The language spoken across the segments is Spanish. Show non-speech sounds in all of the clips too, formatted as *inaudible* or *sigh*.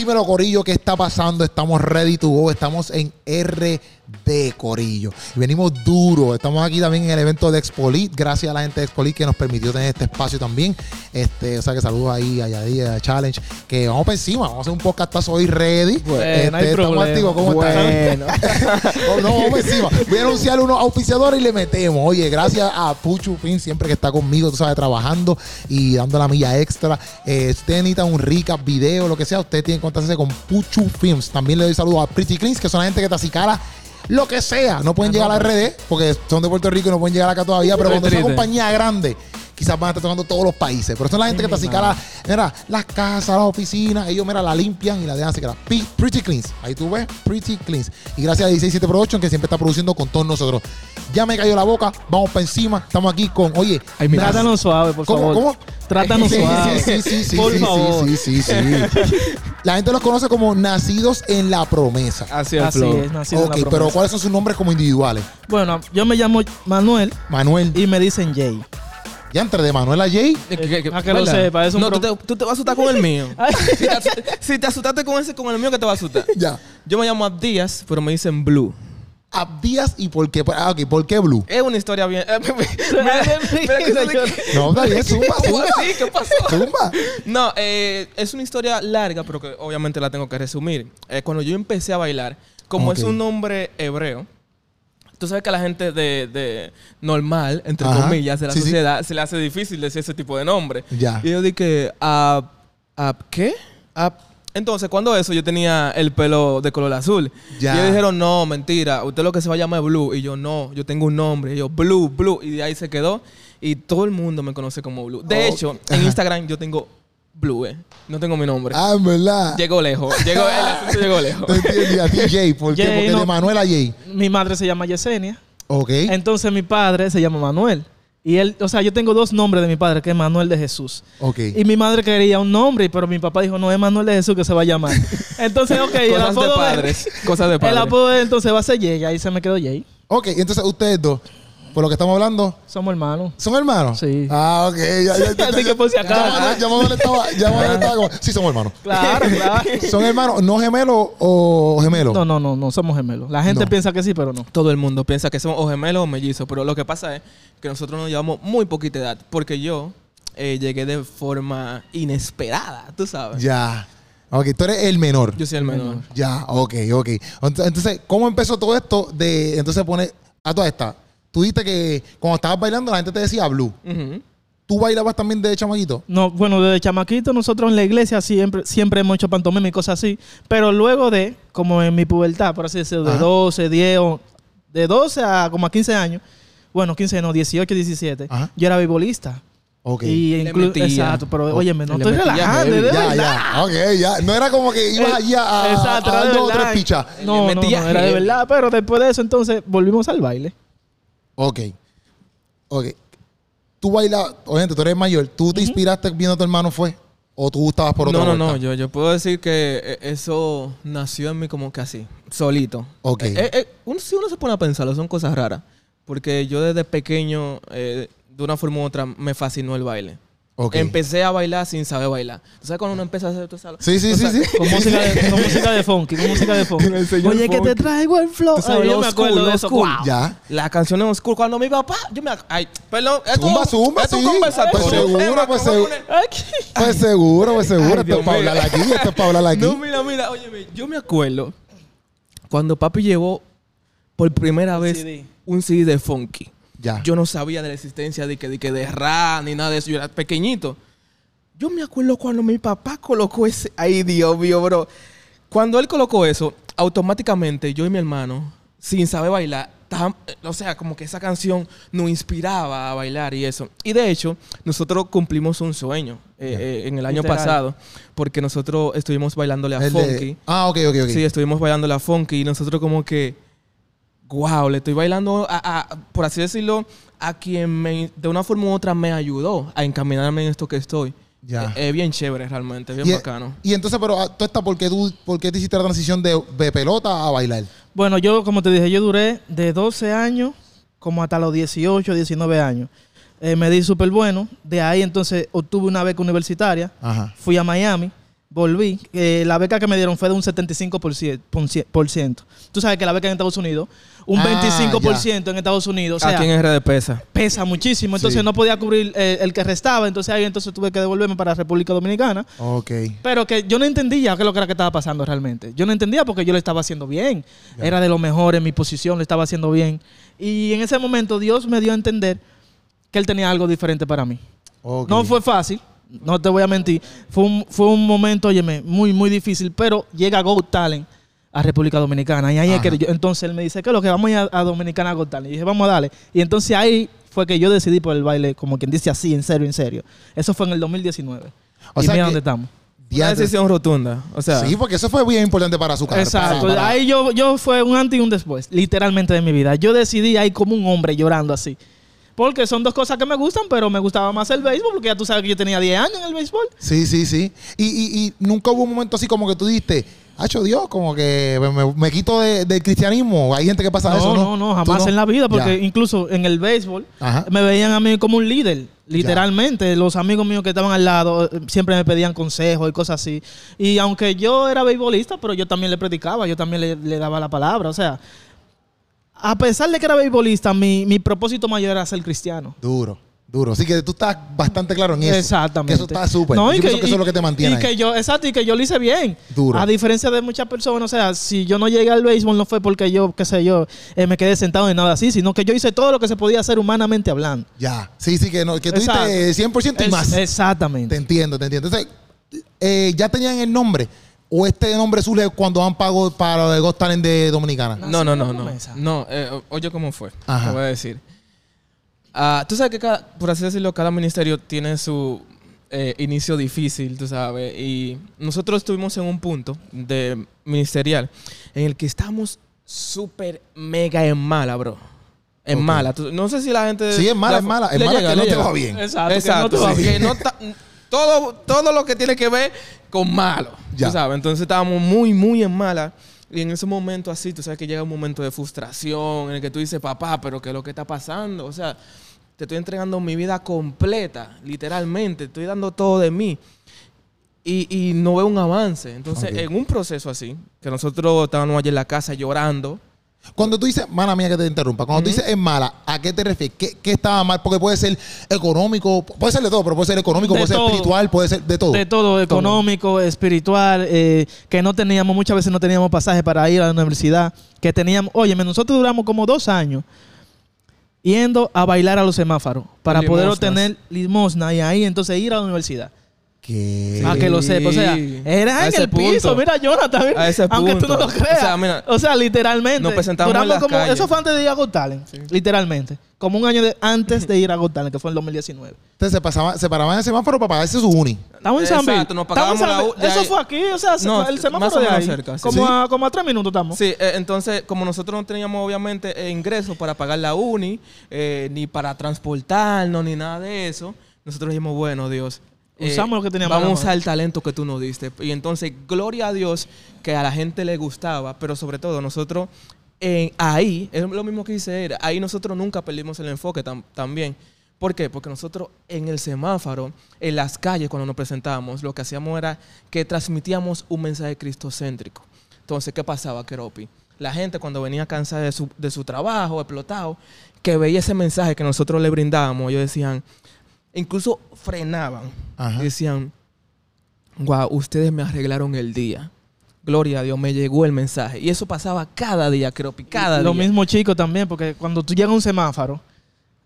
Dímelo, Corillo, ¿qué está pasando? Estamos ready to go. Estamos en RD, Corillo. Y venimos duro. Estamos aquí también en el evento de Expolit. Gracias a la gente de Expolit que nos permitió tener este espacio también. Este, o sea que saludos ahí a Yadí, a Challenge. Que vamos para encima. Vamos a hacer un podcast hoy ready. Bueno, Este, no hay estamos activos. ¿Cómo Bueno. *laughs* están? No, vamos encima. Voy a anunciar unos auspiciadores y le metemos. Oye, gracias a Puchu Fin, siempre que está conmigo, tú sabes, trabajando y dando la milla extra. Eh, usted necesita un recap, video, lo que sea, usted tiene que contactarse con Puchu Films. También le doy saludos a Pretty Cleans, que son la gente que te acicara lo que sea. No pueden llegar a la RD porque son de Puerto Rico y no pueden llegar acá todavía, pero cuando es una compañía grande. Quizás van a estar tocando todos los países. Pero son la gente que te acicara, mira, las casas, las oficinas, ellos, mira, la limpian y la dejan acicara. P- Pretty Cleans. Ahí tú ves, Pretty Cleans. Y gracias a 167 Production que siempre está produciendo con todos nosotros. Ya me cayó la boca, vamos para encima. Estamos aquí con, oye, Ay, Trátanos suave, por ¿Cómo, favor. cómo? Trátanos Sí, suave. Sí, sí, sí, por sí, favor. sí, sí, sí, sí. La gente los conoce como nacidos en la promesa. Así es, Así es, nacido en Ok, la pero promesa. ¿cuáles son sus nombres como individuales? Bueno, yo me llamo Manuel Manuel. y me dicen Jay. Ya entre de Manuel a Jay. Eh, que- que- Ah, que lo sepa, es un No, tú te, tú te vas a asustar con el *laughs* mío. Si, te, asu- si te asustaste con ese, con el mío, que te va a asustar? *laughs* Ya. Yo me llamo Abdías, pero me dicen Blue. Abdías y por qué. Ah, ok, ¿por qué Blue? Es una historia bien. eh, *laughs* mira, mira que No, bien, zumba, ¿Cómo zumba. ¿Qué pasó? Zumba. No, eh, es una historia larga, pero que obviamente la tengo que resumir. Eh, cuando yo empecé a bailar, como es un nombre hebreo, tú sabes que a la gente de, de normal, entre Ajá. comillas, de la Sí, sí. sociedad, se le hace difícil decir ese tipo de nombre. Ya. Y yo dije, ¿a qué? Ab- Entonces, cuando eso, yo tenía el pelo de color azul. Ya. Y ellos dijeron, no, mentira, usted lo que se va a llamar es Blue. Y yo, no, yo tengo un nombre. Y yo, Blue, Blue. Y de ahí se quedó. Y todo el mundo me conoce como Blue. De Oh, hecho, en. Instagram yo tengo Blue, eh. No tengo mi nombre. Ah, en verdad. Llegó lejos. Llegó, el asunto llegó *laughs* lejos. Te entendí. A ti, *laughs* Jay. ¿Por qué? Jay, Porque de no. Manuel a Jay. Mi madre se llama Yesenia. Ok. Entonces mi padre se llama Manuel. Y él, o sea, yo tengo dos nombres de mi padre, que es Manuel de Jesús. Ok. Y mi madre quería un nombre, pero mi papá dijo, no, es Manuel de Jesús que se va a llamar. *laughs* Entonces, ok, el Cosas de apodo de, padres. Cosas de el padres. apodo de él entonces va a ser Jay. Ahí se me quedó Jay. Ok, entonces ustedes dos, por lo que estamos hablando, Somos hermanos. ¿son hermanos? Sí. Ah, ok. Ya, ya, ya, *laughs* Así ya, que por si ya, acaso. Ya Manuel estaba, ya Manuel estaba como, sí, somos hermanos. Claro, claro. *laughs* ¿Son hermanos no gemelos o gemelos? No, no, no, no somos gemelos. La gente No. piensa que sí, pero no. Todo el mundo piensa que somos o gemelos o mellizos, pero lo que pasa es que nosotros nos llevamos muy poquita edad, porque yo eh, llegué de forma inesperada, tú sabes. Ya. Ok, tú eres el menor. Yo soy el menor. Ya, ok, ok. Ent- Entonces, ¿cómo empezó todo esto de entonces poner a toda esta? Tú dijiste que cuando estabas bailando la gente te decía blue. Ujú. ¿Tú bailabas también de chamaquito? No, bueno, desde chamaquito nosotros en la iglesia siempre, siempre hemos hecho pantomima y cosas así. Pero luego de, como en mi pubertad, por así decirlo, de Ajá. 12, 10, o- de 12 a como a 15 años, bueno, 15 no, 18, 17, Ajá. yo era beisbolista. Ok. Y Le inclu- metía. Exacto, pero óyeme, no le estoy metía relajando, heavy. de ya, verdad. ya. Ok, ya. No era como que ibas Eh, allí a, a, Exacto, a era dar de dos o tres pichas. No, Le no, metía no, era de heavy. verdad, pero después de eso entonces volvimos al baile. Ok. Ok. Tú bailas, obviamente tú eres mayor. ¿Tú te inspiraste viendo a tu hermano fue? ¿O tú estabas por otra No, no, no, vuelta? yo, yo puedo decir que eh, eso nació en mí como que así, solito. Ok. Eh, eh, uno, si uno se pone a pensarlo, son cosas raras. Porque yo desde pequeño, eh, de una forma u otra, me fascinó el baile. Empecé a bailar sin saber bailar. ¿Tú sabes cuando uno empieza a hacer todo eso? Sí, sí, O sí, sea, sí. Con música de, con *laughs* música de funky, con música de funky. Oye, que te traigo el flow. Sabes, yo me acuerdo school, de eso. Wow. Ya. La canción en oscuro. Cuando mi papá, yo me. Ay, perdón. Es Zumba, zumba, es un sí. conversatorio. Pues seguro, pues. Pues seguro, pues seguro. Esto es para hablar aquí, esto es para hablar aquí. No, mira, mira, óyeme, yo me acuerdo cuando papi llevó por primera vez CD. un CD de funky. Ya. Yo no sabía de la existencia de que de, que de rap ni nada de eso. Yo era pequeñito. Yo me acuerdo cuando mi papá colocó ese. Ay, Dios mío, bro. Cuando él colocó eso, automáticamente yo y mi hermano, sin saber bailar, o sea, como que esa canción nos inspiraba a bailar y eso. Y de hecho, nosotros cumplimos un sueño eh, eh, en el año Literal. pasado, porque nosotros estuvimos bailándole a El de- Funky. Ah, ok, ok, ok. Sí, estuvimos bailando la funky y nosotros como que, wow, le estoy bailando, a, a- por así decirlo, a quien me, de una forma u otra me ayudó a encaminarme en esto que estoy. Ya. Es, es bien chévere realmente, es bien y, bacano. y entonces, pero ah, tú estás, ¿por qué, tú, ¿por qué te hiciste la transición de, de pelota a bailar? Bueno, yo, como te dije, yo duré de 12 años como hasta los 18, 19 años. Eh, me di súper bueno. De ahí entonces obtuve una beca universitaria. Ajá. Fui a Miami. Volví. eh, la beca que me dieron fue de un 75%. por ciento. Tú sabes que la beca en Estados Unidos, un Ah, 25% en Estados Unidos. O sea, Aquí en RD pesa. pesa muchísimo. Entonces Sí. no podía cubrir eh, el que restaba. Entonces ahí entonces tuve que devolverme para República Dominicana. Ok. Pero que yo no entendía qué es lo que era que estaba pasando realmente. Yo no entendía porque yo lo estaba haciendo bien. Era de lo mejor en mi posición, lo estaba haciendo bien. Y en ese momento Dios me dio a entender que Él tenía algo diferente para mí. No fue fácil, no te voy a mentir. Fue un, fue un momento, óyeme, muy, muy difícil. Pero llega Go Talent a República Dominicana. Y ahí es que yo- entonces él me dice, ¿qué es lo que vamos a ir a, a Dominicana a Go Talent? Y dije, vamos a darle. Y entonces ahí fue que yo decidí por el baile, como quien dice así, en serio, en serio. Eso fue en el 2019. O y sea mira que- dónde estamos. Una decisión rotunda. O sea, Sí, porque eso fue bien importante para su carrera. Exacto. para- Ahí yo, yo fue un antes y un después, literalmente de mi vida. Yo decidí ahí como un hombre llorando así. Porque son dos cosas que me gustan, pero me gustaba más el béisbol, porque ya tú sabes que yo tenía 10 años en el béisbol. Sí, sí, sí. Y, y, y nunca hubo un momento así como que tú diste, hacho Dios, como que me, me- quito de- del cristianismo. Hay gente que pasa No, eso, ¿no? no, no, ¿Tú jamás en la vida, porque Ya. incluso en el béisbol Ajá. me veían a mí como un líder, literalmente. Los amigos míos que estaban al lado eh, siempre me pedían consejos y cosas así. Y aunque yo era beisbolista, pero yo también le predicaba, yo también le, le daba la palabra. O sea, a pesar de que era beisbolista, mi, mi propósito mayor era ser cristiano. Duro, duro. Así que tú estás bastante claro en eso. Exactamente. Que eso está súper. No, Yo y pienso que, eso es lo que te mantiene y ahí. que yo, exacto, y que yo lo hice bien. Duro. A diferencia de muchas personas, o sea, si yo no llegué al béisbol no fue porque yo, qué sé yo, eh, me quedé sentado en nada así, sino que yo hice todo lo que se podía hacer humanamente hablando. Ya. Sí, sí, que, no, que tú Exacto. diste 100% y Es- más. Te Exactamente. entiendo, te entiendo. Entonces, eh, ¿ya tenían el nombre? ¿O este nombre surge cuando han pagado para lo de Ghost Talent de Dominicana? No, no, no, no. promesa. No, eh, oye cómo fue. Ajá. Te voy a decir. Ah, tú sabes que cada, por así decirlo, cada ministerio tiene su eh, inicio difícil, tú sabes. Y nosotros estuvimos en un punto de ministerial en el que estamos súper mega en mala, bro. En Ok. mala. No sé si la gente. Sí, es mala, es mala. Es mala llega, que no te llega. va bien. Exacto. Exacto. que no te va sí, bien. que no ta- todo, todo lo que tiene que ver con malo. Ya. Tú sabes. Entonces estábamos muy, muy en mala. Y en ese momento así, tú sabes que llega un momento de frustración en el que tú dices, papá, pero ¿qué es lo que está pasando? O sea, te estoy entregando mi vida completa, literalmente. Estoy dando todo de mí. Y, y no veo un avance. Entonces, en un proceso así, que nosotros estábamos allí en la casa llorando, Cuando tú dices, mala mía que te interrumpa, cuando tú dices es mala, ¿a qué te refieres? ¿Qué, qué estaba mal? Porque puede ser económico, puede ser de todo, pero puede ser económico, De puede ser espiritual, puede ser de todo. De todo, económico, espiritual, eh, que no teníamos, muchas veces no teníamos pasaje para ir a la universidad, que teníamos, oye, nosotros duramos como dos años yendo a bailar a los semáforos para poder obtener limosna y ahí entonces ir a la universidad. ¿Qué? A que lo sepa. O sea, era en el piso. Mira, Jonathan. mira, A ese Aunque tú no lo creas. O sea, mira, O sea, literalmente. nos presentamos en las como, calles. Eso fue antes de ir a Got Talent, Literalmente. Como un año de- antes de ir a Got Talent, que fue en el 2019. Entonces se, pasaba, se paraban en el semáforo para pagarse su uni. Estamos en San. Exacto, nos pagábamos la. U- Eso fue aquí, o sea, No, el más semáforo o de ahí. cerca, sí. Como, Sí. a, como a tres minutos estamos. Sí, eh, entonces, como nosotros no teníamos obviamente eh, ingresos para pagar la uni, eh, ni para transportarnos, ni nada de eso, nosotros dijimos, bueno, Dios. Eh, Usamos lo que teníamos Vamos a usar el talento que tú nos diste. Y entonces, gloria a Dios que a la gente le gustaba, pero sobre todo nosotros ahí, es lo mismo que dice él, ahí nosotros nunca perdimos el enfoque tam- también. ¿Por qué? Porque nosotros en el semáforo, en las calles, cuando nos presentábamos, lo que hacíamos era que transmitíamos un mensaje cristocéntrico. Entonces, ¿qué pasaba, Keropi? La gente cuando venía cansada de su, de su trabajo, explotado, que veía ese mensaje que nosotros le brindábamos, ellos decían, incluso frenaban. Ajá. Decían, wow, ustedes me arreglaron el día. Gloria a Dios, me llegó el mensaje. Y eso pasaba cada día, Keropi, cada Lo día. mismo chicos también, porque cuando tú llegas a un semáforo,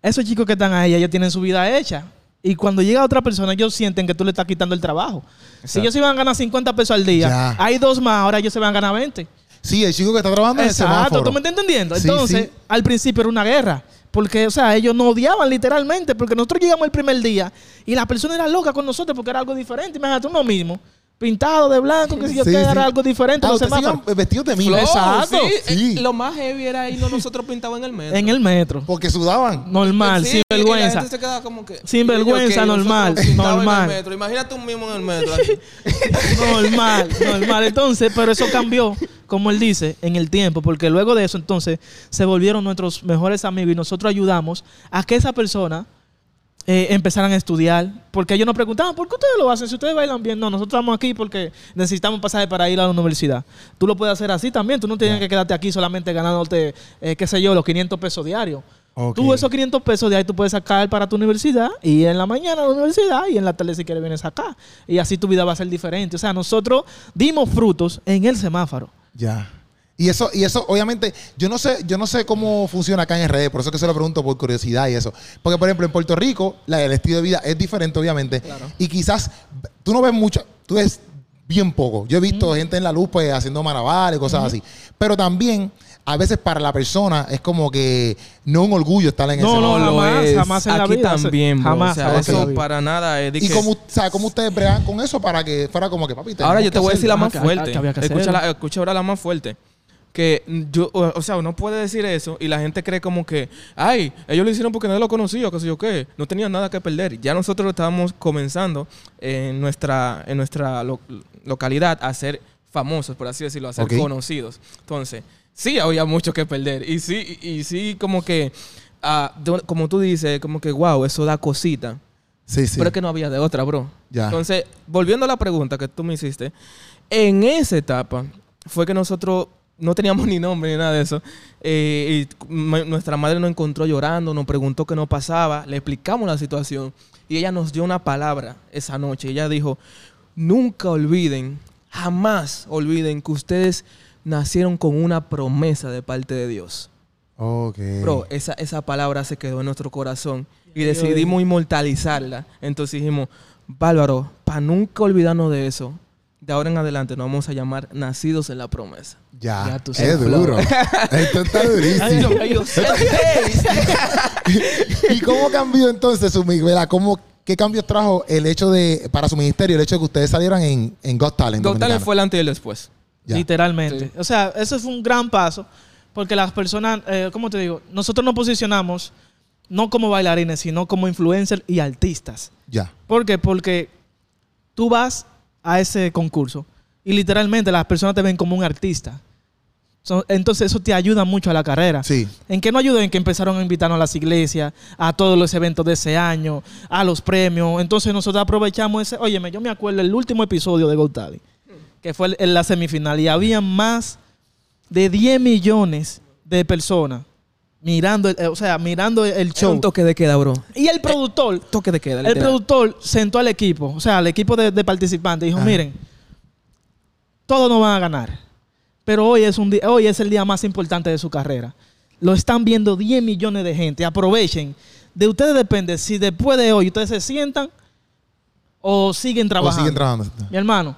esos chicos que están ahí, ellos tienen su vida hecha. Y cuando llega otra persona, ellos sienten que tú le estás quitando el trabajo. Si Exacto. ellos se iban a ganar 50 pesos al día, Ya. hay dos más, ahora ellos se van a ganar 20. Sí, el chico que está trabajando en el Exacto, semáforo. ¿tú me estás entendiendo? Sí, Entonces, sí. al principio era una guerra. Porque, o sea, ellos nos odiaban literalmente. Porque nosotros llegamos el primer día y la persona era loca con nosotros porque era algo diferente. Imagínate uno mismo, pintado de blanco, que si yo Sí, algo diferente. Ah, los semáforos. vestidos de mí. Flow, Exacto. sí. Eh, Lo más heavy era irnos *laughs* nosotros pintados en el metro. En el metro. Porque sudaban. Normal, sin y la vergüenza. gente se quedaba como que- Sin vergüenza, normal, pintados en el normal. metro. Imagínate un mismo en el metro. *laughs* normal, normal. Entonces, pero eso cambió, como él dice, en el tiempo, porque luego de eso, entonces, se volvieron nuestros mejores amigos y nosotros ayudamos a que esa persona eh, empezaran a estudiar. Porque ellos nos preguntaban, ¿por qué ustedes lo hacen? Si ustedes bailan bien, no, nosotros estamos aquí porque necesitamos pasaje para ir a la universidad. Tú lo puedes hacer así también, tú no tienes que quedarte aquí solamente ganándote, eh, qué sé yo, los 500 pesos diarios. Tú esos 500 pesos de ahí tú puedes sacar para tu universidad y en la mañana a la universidad y en la tarde si quieres vienes acá. Y así tu vida va a ser diferente. O sea, nosotros dimos frutos en el semáforo. Ya. Y eso, y eso, obviamente, yo no sé, yo no sé cómo funciona acá en RD, por eso que se lo pregunto por curiosidad y eso. Porque, por ejemplo, en Puerto Rico, la, el estilo de vida es diferente, obviamente. Y quizás tú no ves mucho, tú ves bien poco. Yo he visto gente en la luz pues haciendo malabares, cosas así. Pero también, a veces para la persona es como que no un orgullo estar en No, ese no, lo jamás, es. jamás en la vida. también. Jamás, O sea, jamás en la eso para nada es de ¿Y que- cómo, o sea, cómo ustedes bregan con eso para que fuera como que, papi, Ahora yo te voy a decir la más fuerte. escucha ahora la más fuerte. Que yo, o o sea, uno puede decir eso y la gente cree como que, ay, ellos lo hicieron porque nadie lo conocía, qué sé yo qué. No tenían nada que perder. Ya nosotros estábamos comenzando en nuestra, en nuestra lo- localidad a ser famosos, por así decirlo, a ser conocidos. Entonces, sí había mucho que perder. Y sí, y, y sí como que, de- como tú dices, como que, wow, eso da cosita. Sí, sí. Pero es que no había de otra, bro. Ya. Entonces, volviendo a la pregunta que tú me hiciste, en esa etapa fue que nosotros no teníamos *laughs* ni nombre ni nada de eso. eh, y nuestra madre nos encontró llorando, nos preguntó qué nos pasaba, le explicamos la situación y ella nos dio una palabra esa noche. Ella dijo, nunca olviden, jamás olviden que ustedes nacieron con una promesa de parte de Dios. Ok. Bro, esa, esa palabra se quedó en nuestro corazón y decidimos inmortalizarla. Entonces dijimos, bárbaro, para nunca olvidarnos de eso, de ahora en adelante nos vamos a llamar Nacidos en la Promesa. Ya, Ya tú es sabes. duro. *laughs* Esto está durísimo. *laughs* ¿Y cómo cambió entonces su ¿verdad? ¿Cómo, ¿Qué cambios trajo el hecho de, para su ministerio, el hecho de que ustedes salieran en, en Got Talent? Got Talent fue el antes y el después. Ya. Literalmente. O sea, eso fue un gran paso porque las personas, eh, ¿cómo te digo? Nosotros nos posicionamos no como bailarines, sino como influencers y artistas. Ya. ¿Por qué? Porque tú vas a ese concurso y literalmente las personas te ven como un artista. So- entonces eso te ayuda mucho a la carrera. Sí. ¿En qué nos ayudó? En que empezaron a invitarnos a las iglesias, a todos los eventos de ese año, a los premios. Entonces nosotros aprovechamos ese. Óyeme, yo me acuerdo el último episodio de Go Talent, que fue en la semifinal, y había más de 10 millones de personas mirando, el- eh, o sea, mirando el Era show. un toque de queda, bro. Y el productor, Toque de queda. el productor sentó al equipo, o sea, al equipo de, de participantes, y dijo, Ajá. miren, todos no van a ganar, pero hoy es, un día, hoy es el día más importante de su carrera. Lo están viendo 10 millones de gente, aprovechen. De ustedes depende si después de hoy ustedes se sientan o siguen O trabajando. siguen trabajando. Mi hermano,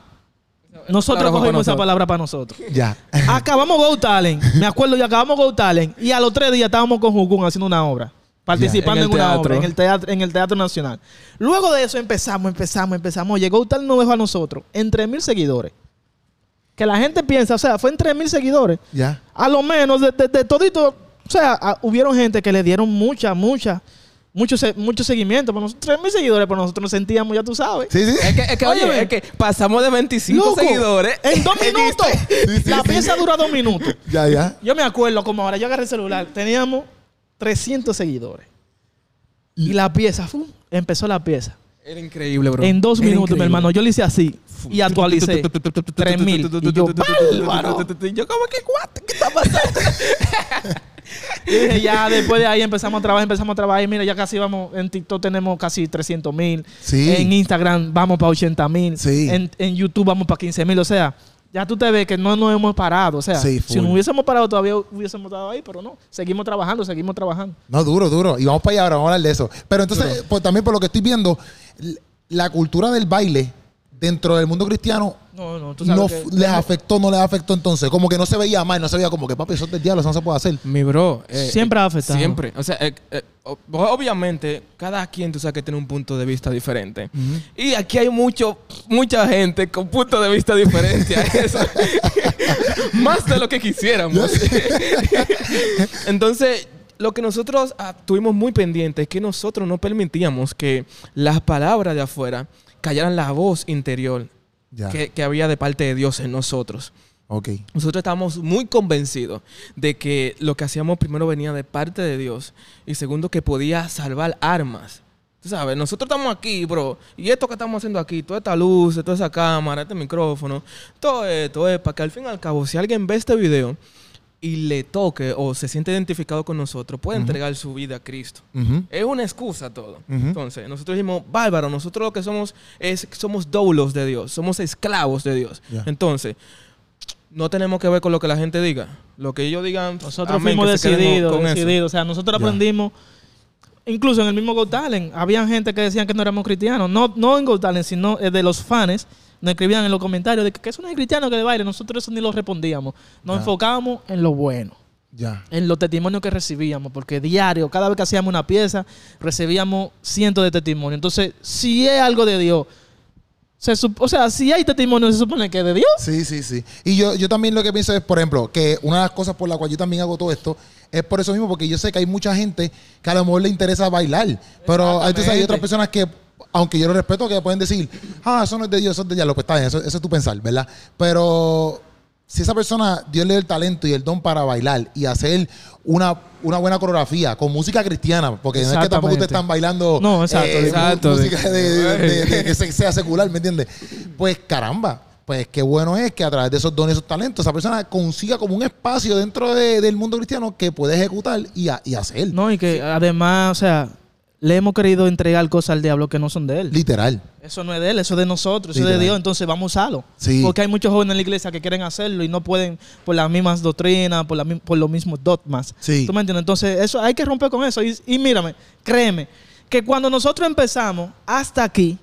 nosotros para cogimos esa palabra para nosotros. Ya. *laughs* Acabamos Go Talent. Me acuerdo, y acabamos Go Talent. Y a los tres días estábamos con Jukun haciendo una obra. Participando Ya. en, En una obra en el, teatro, en el Teatro Nacional. Luego de eso empezamos, empezamos, empezamos. Go Talent nos dejó a nosotros en 3.000 seguidores. Que la gente piensa, o sea, fue en 3.000 seguidores. Ya. A lo menos de, de, de todito. O sea, a- hubieron gente que le dieron mucha, mucha, mucho, mucho seguimiento. Pero nosotros, 3.000 seguidores, pero nosotros nos sentíamos, ya tú sabes. Sí, sí. Es que, es que, oye, es que pasamos de 25 Loco, seguidores. En dos *laughs* minutos. Sí, sí, la sí. pieza dura dos minutos. *laughs* Ya, ya. Yo me acuerdo como ahora, yo agarré el celular, teníamos 300 seguidores. Y la pieza, ¡fum! empezó la pieza. Era increíble, bro. En dos Era minutos, mi hermano, yo le hice así y actualicé. 3000. Y yo, *laughs* ¡bárbaro! Yo como que? ¿Qué está pasando? *laughs* Y ya después de ahí empezamos a trabajar, empezamos a trabajar. Y mira, ya casi vamos, en TikTok tenemos casi 300 mil. Sí. En Instagram vamos para 80 mil. Sí. En, en YouTube vamos para 15 mil. O sea, ya tú te ves que no nos hemos parado. O sea, Sí, si nos hubiésemos parado todavía hubiésemos estado ahí, pero no. Seguimos trabajando, seguimos trabajando. No, duro, duro. Y vamos para allá ahora, vamos a hablar de eso. Pero entonces, pues también por lo que estoy viendo, la cultura del baile dentro del mundo cristiano No, no, tú sabes no que- f- les afectó, no les afectó entonces. Como que no se veía mal, no se veía como que papi, eso es del diablo, eso no se puede hacer. Mi bro. eh, Siempre eh, ha afectado. Siempre. O sea, eh, eh, obviamente, cada quien tú sabes que tiene un punto de vista diferente. Y aquí hay mucho, mucha gente con punto de vista diferente a *laughs* eso. *laughs* Más de lo que quisiéramos. *laughs* Entonces, lo que nosotros ah, tuvimos muy pendiente es que nosotros no permitíamos que las palabras de afuera callaran la voz interior Ya. que, que había de parte de Dios en nosotros. Ok. Nosotros estábamos muy convencidos de que lo que hacíamos primero venía de parte de Dios y segundo que podía salvar armas Tú sabes, nosotros estamos aquí, bro. Y esto que estamos haciendo aquí, toda esta luz, toda esa cámara, este micrófono, todo esto es para que al fin y al cabo, si alguien ve este video y le toque o se siente identificado con nosotros, pueda entregar su vida a Cristo. Es una excusa todo. Entonces, nosotros dijimos, bárbaro, nosotros lo que somos es somos doulos de Dios, somos esclavos de Dios. Entonces, no tenemos que ver con lo que la gente diga. Lo que ellos digan, Nosotros amén, fuimos decididos, decididos. O sea, nosotros aprendimos, incluso en el mismo Got Talent, había gente que decían que no éramos cristianos. No, no en Got Talent, sino eh, de los fans. Nos escribían en los comentarios de que, que eso no es cristiano que de baile. Nosotros eso ni lo respondíamos. Nos Ya. enfocábamos en lo bueno. Ya. En los testimonios que recibíamos. Porque diario, cada vez que hacíamos una pieza, recibíamos cientos de testimonios. Entonces, si es algo de Dios, se o sea, si hay testimonio, se supone que es de Dios. Sí, sí, sí. Y yo, yo también lo que pienso es, por ejemplo, que una de las cosas por la cual yo también hago todo esto es por eso mismo, porque yo sé que hay mucha gente que a lo mejor le interesa bailar. Pero entonces hay otras personas que, aunque yo lo respeto, que pueden decir, ah, eso no es de Dios, eso es de diablo. Pues está bien, eso, eso es tu pensar, ¿verdad? Pero si esa persona, Dios le da el talento y el don para bailar y hacer una, una buena coreografía con música cristiana, porque no es que tampoco ustedes están bailando No, exacto, eh, exacto. música de, de- de- de que se- sea secular, ¿me entiendes? Pues caramba, pues qué bueno es que a través de esos dones, esos talentos, esa persona consiga como un espacio dentro de- del mundo cristiano que puede ejecutar y, a- y hacer. No, y que además, o sea, le hemos querido entregar cosas al diablo que no son de él. Literal. Eso no es de él, eso es de nosotros, eso es de. Dios, entonces vamos a usarlo. Sí. Porque hay muchos jóvenes en la iglesia que quieren hacerlo y no pueden por las mismas doctrinas, por, la por los mismos dogmas. Sí. ¿Tú me entiendes? Entonces, eso hay que romper con eso. Y, y mírame, créeme, que cuando nosotros empezamos hasta aquí,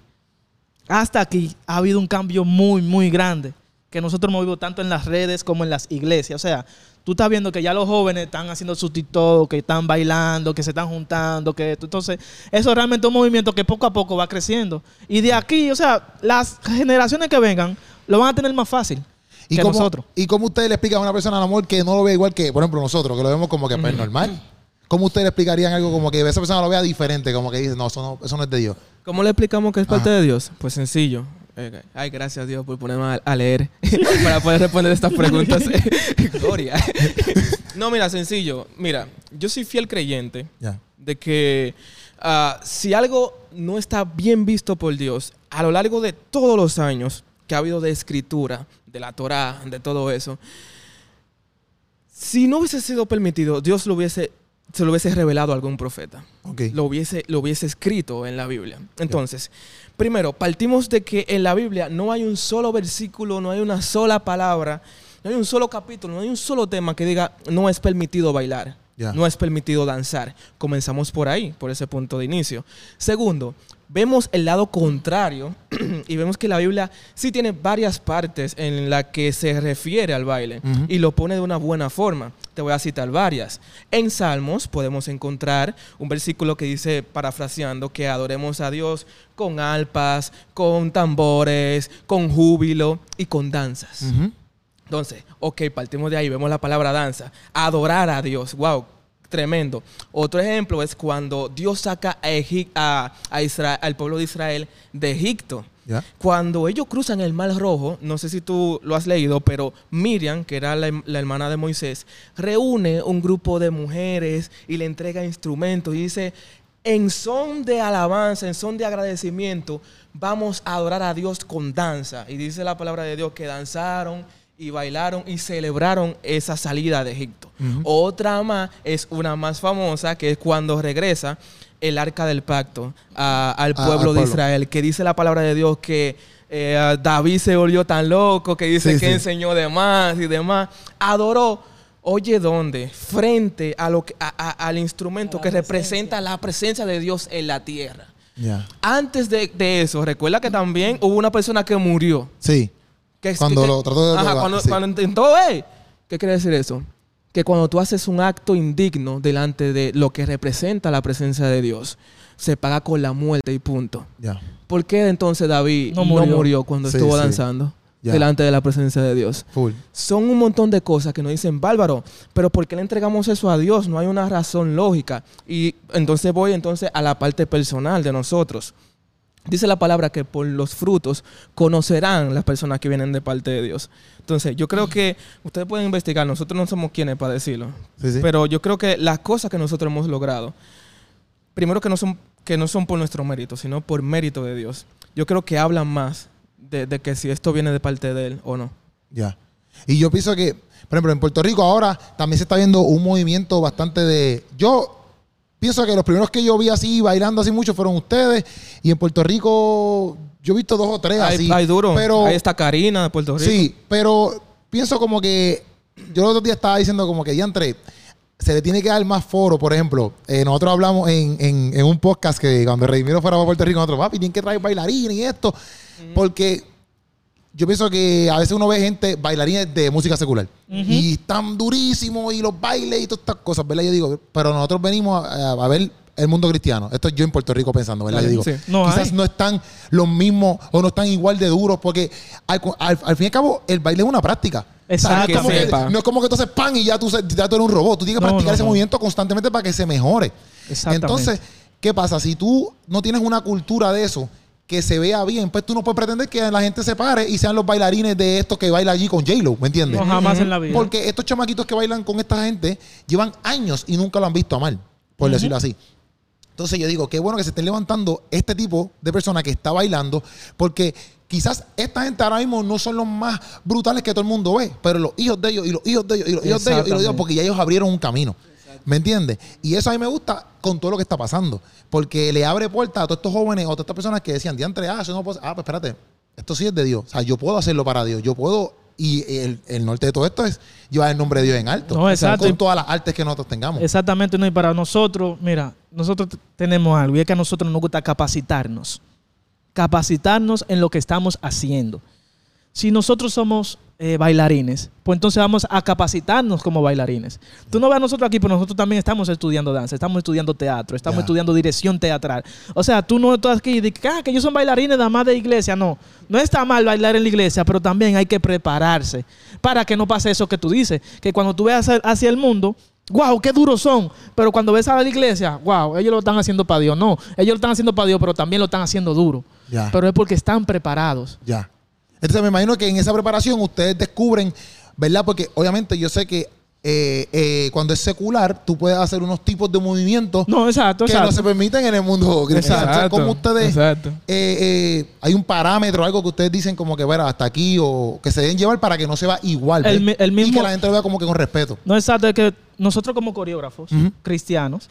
hasta aquí, ha habido un cambio muy, muy grande. Que nosotros hemos visto tanto en las redes como en las iglesias. O sea, tú estás viendo que ya los jóvenes están haciendo su TikTok, que están bailando, que se están juntando, que esto. Entonces, eso es realmente un movimiento que poco a poco va creciendo. Y de aquí, o sea, las generaciones que vengan lo van a tener más fácil ¿Y que cómo, nosotros. ¿Y cómo usted le explica a una persona al amor que no lo ve igual que, por ejemplo, nosotros, que lo vemos como que pues, normal? ¿Cómo usted le explicarían algo como que esa persona lo vea diferente, como que dice, no, eso no, eso no es de Dios? ¿Cómo le explicamos que es parte Ajá. de Dios? Pues sencillo. Ay, gracias Dios por ponerme a, leer *laughs* para poder responder estas preguntas. *laughs* Gloria. *laughs* no, mira, sencillo. Mira, yo soy fiel creyente de que ah, si algo no está bien visto por Dios, a lo largo de todos los años que ha habido de escritura, de la Torá, de todo eso, si no hubiese sido permitido, Dios lo hubiese, se lo hubiese revelado a algún profeta Ok. lo hubiese, lo hubiese escrito en la Biblia. Entonces, primero, partimos de que en la Biblia no hay un solo versículo, no hay una sola palabra, no hay un solo capítulo, no hay un solo tema que diga no es permitido bailar, no es permitido danzar. Comenzamos por ahí, por ese punto de inicio. Segundo, vemos el lado contrario *clears throat* y vemos que la Biblia sí tiene varias partes en la que se refiere al baile y lo pone de una buena forma. Te voy a citar varias. En Salmos podemos encontrar un versículo que dice, parafraseando, que adoremos a Dios con alpas, con tambores, con júbilo y con danzas. Entonces, ok, partimos de ahí, vemos la palabra danza. Adorar a Dios, wow, tremendo. Otro ejemplo es cuando Dios saca a al pueblo de Israel de Egipto. Ya. Cuando ellos cruzan el Mar Rojo, no sé si tú lo has leído, pero Miriam, que era la, la hermana de Moisés, reúne un grupo de mujeres y le entrega instrumentos y dice, en son de alabanza, en son de agradecimiento, vamos a adorar a Dios con danza. Y dice la palabra de Dios que danzaron y bailaron y celebraron esa salida de Egipto. Otra más es una más famosa, que es cuando regresa el arca del pacto a- al Ah, pueblo al de. Israel, que dice la palabra de Dios que eh, David se volvió tan loco, que dice Sí, que sí. enseñó de más y demás. Adoró, oye, ¿dónde? Frente a lo que, a- a- al instrumento que representa la presencia de Dios en la tierra. Antes de, de eso, recuerda que también hubo una persona que murió. Sí. Que, Cuando que- lo trató de Ajá, cuando, sí. cuando intentó. ¿Qué quiere decir eso? Que cuando tú haces un acto indigno delante de lo que representa la presencia de Dios, se paga con la muerte y punto. Ya. ¿Por qué entonces David No no murió, cuando Sí, estuvo sí. danzando delante de la presencia de Dios? Full. Son un montón de cosas que nos dicen, bárbaro, pero ¿por qué le entregamos eso a Dios? No hay una razón lógica. Y entonces voy entonces a la parte personal de nosotros. Dice la palabra que por los frutos conocerán las personas que vienen de parte de Dios. Entonces, yo creo que ustedes pueden investigar, nosotros no somos quienes para decirlo, Sí, sí. pero yo creo que las cosas que nosotros hemos logrado, primero que no son que no son por nuestro mérito, sino por mérito de Dios. Yo creo que hablan más de, de que si esto viene de parte de Él o no. Ya. Y yo pienso que, por ejemplo, en Puerto Rico ahora también se está viendo un movimiento bastante de. Yo pienso que los primeros que yo vi así, bailando así mucho, fueron ustedes. Y en Puerto Rico, yo he visto dos o tres Hay, así. hay duro. Pero, Ahí está Karina de Puerto Rico. Sí, pero pienso como que. Yo el otro día estaba diciendo como que diantre. Se le tiene que dar más foro, por ejemplo. eh, nosotros hablamos en, en- en un podcast que cuando Redimiro fuera para Puerto Rico, nosotros, papi, tienen que traer bailarines y esto. Porque yo pienso que a veces uno ve gente, bailarines de música secular. Y están durísimos y los bailes y todas estas cosas, ¿verdad? Yo digo, pero nosotros venimos a, a ver el mundo cristiano. Esto es yo en Puerto Rico pensando, ¿verdad? Yo digo, Sí. No quizás hay. no están los mismos o no están igual de duros porque al, al- al fin y al cabo el baile es una práctica. O sea, no, es como Que que, sepa. no es como que tú haces pan y ya tú, ya tú eres un robot. Tú tienes que No, practicar no, ese movimiento constantemente para que se mejore. Entonces, ¿qué pasa? Si tú no tienes una cultura de eso que se vea bien, pues tú no puedes pretender que la gente se pare y sean los bailarines de estos que baila allí con J-Lo, ¿me entiendes? No jamás en la vida. Porque estos chamaquitos que bailan con esta gente llevan años y nunca lo han visto a mal, por decirlo así. Entonces yo digo, qué bueno que se estén levantando este tipo de personas que está bailando, porque quizás esta gente ahora mismo no son los más brutales que todo el mundo ve, pero los hijos de ellos y los hijos de ellos y los hijos de ellos y los hijos, porque ya ellos abrieron un camino. ¿Me entiendes? Y eso a mí me gusta con todo lo que está pasando, porque le abre puertas a todos estos jóvenes o a todas estas personas que decían, diantre, ah, eso no puedo, ah, pues espérate, esto sí es de Dios. O sea, yo puedo hacerlo para Dios, yo puedo, y el, el norte de todo esto es llevar el nombre de Dios en alto. No, exacto. Con todas las artes que nosotros tengamos. Exactamente, no, y para nosotros, mira, nosotros tenemos algo y es que a nosotros nos gusta capacitarnos. Capacitarnos en lo que estamos haciendo. Si nosotros somos eh, bailarines, pues entonces vamos a capacitarnos como bailarines. Tú no ves a nosotros aquí, pero nosotros también estamos estudiando danza, estamos estudiando teatro, estamos estudiando dirección teatral. O sea, tú no estás aquí y dices, ah, que ellos son bailarines nada más de iglesia. No, no está mal bailar en la iglesia, pero también hay que prepararse para que no pase eso que tú dices, que cuando tú veas hacia- el mundo, wow, qué duros son, pero cuando ves a la iglesia, wow, ellos lo están haciendo para Dios. No, ellos lo están haciendo para Dios, pero también lo están haciendo duro. Pero es porque están preparados. Ya. Entonces me imagino que en esa preparación ustedes descubren, ¿verdad? Porque obviamente yo sé que eh, eh, cuando es secular, tú puedes hacer unos tipos de movimientos No, exacto, que exacto. no se permiten en el mundo cristiano. Entonces, ¿cómo ustedes, Exacto. eh, hay un parámetro, algo que ustedes dicen como que, bueno, hasta aquí, o que se deben llevar para que no se vea igual. El ¿ves? mi- el Y mismo- que la gente lo vea como que con respeto. No, exacto, es que nosotros como coreógrafos cristianos,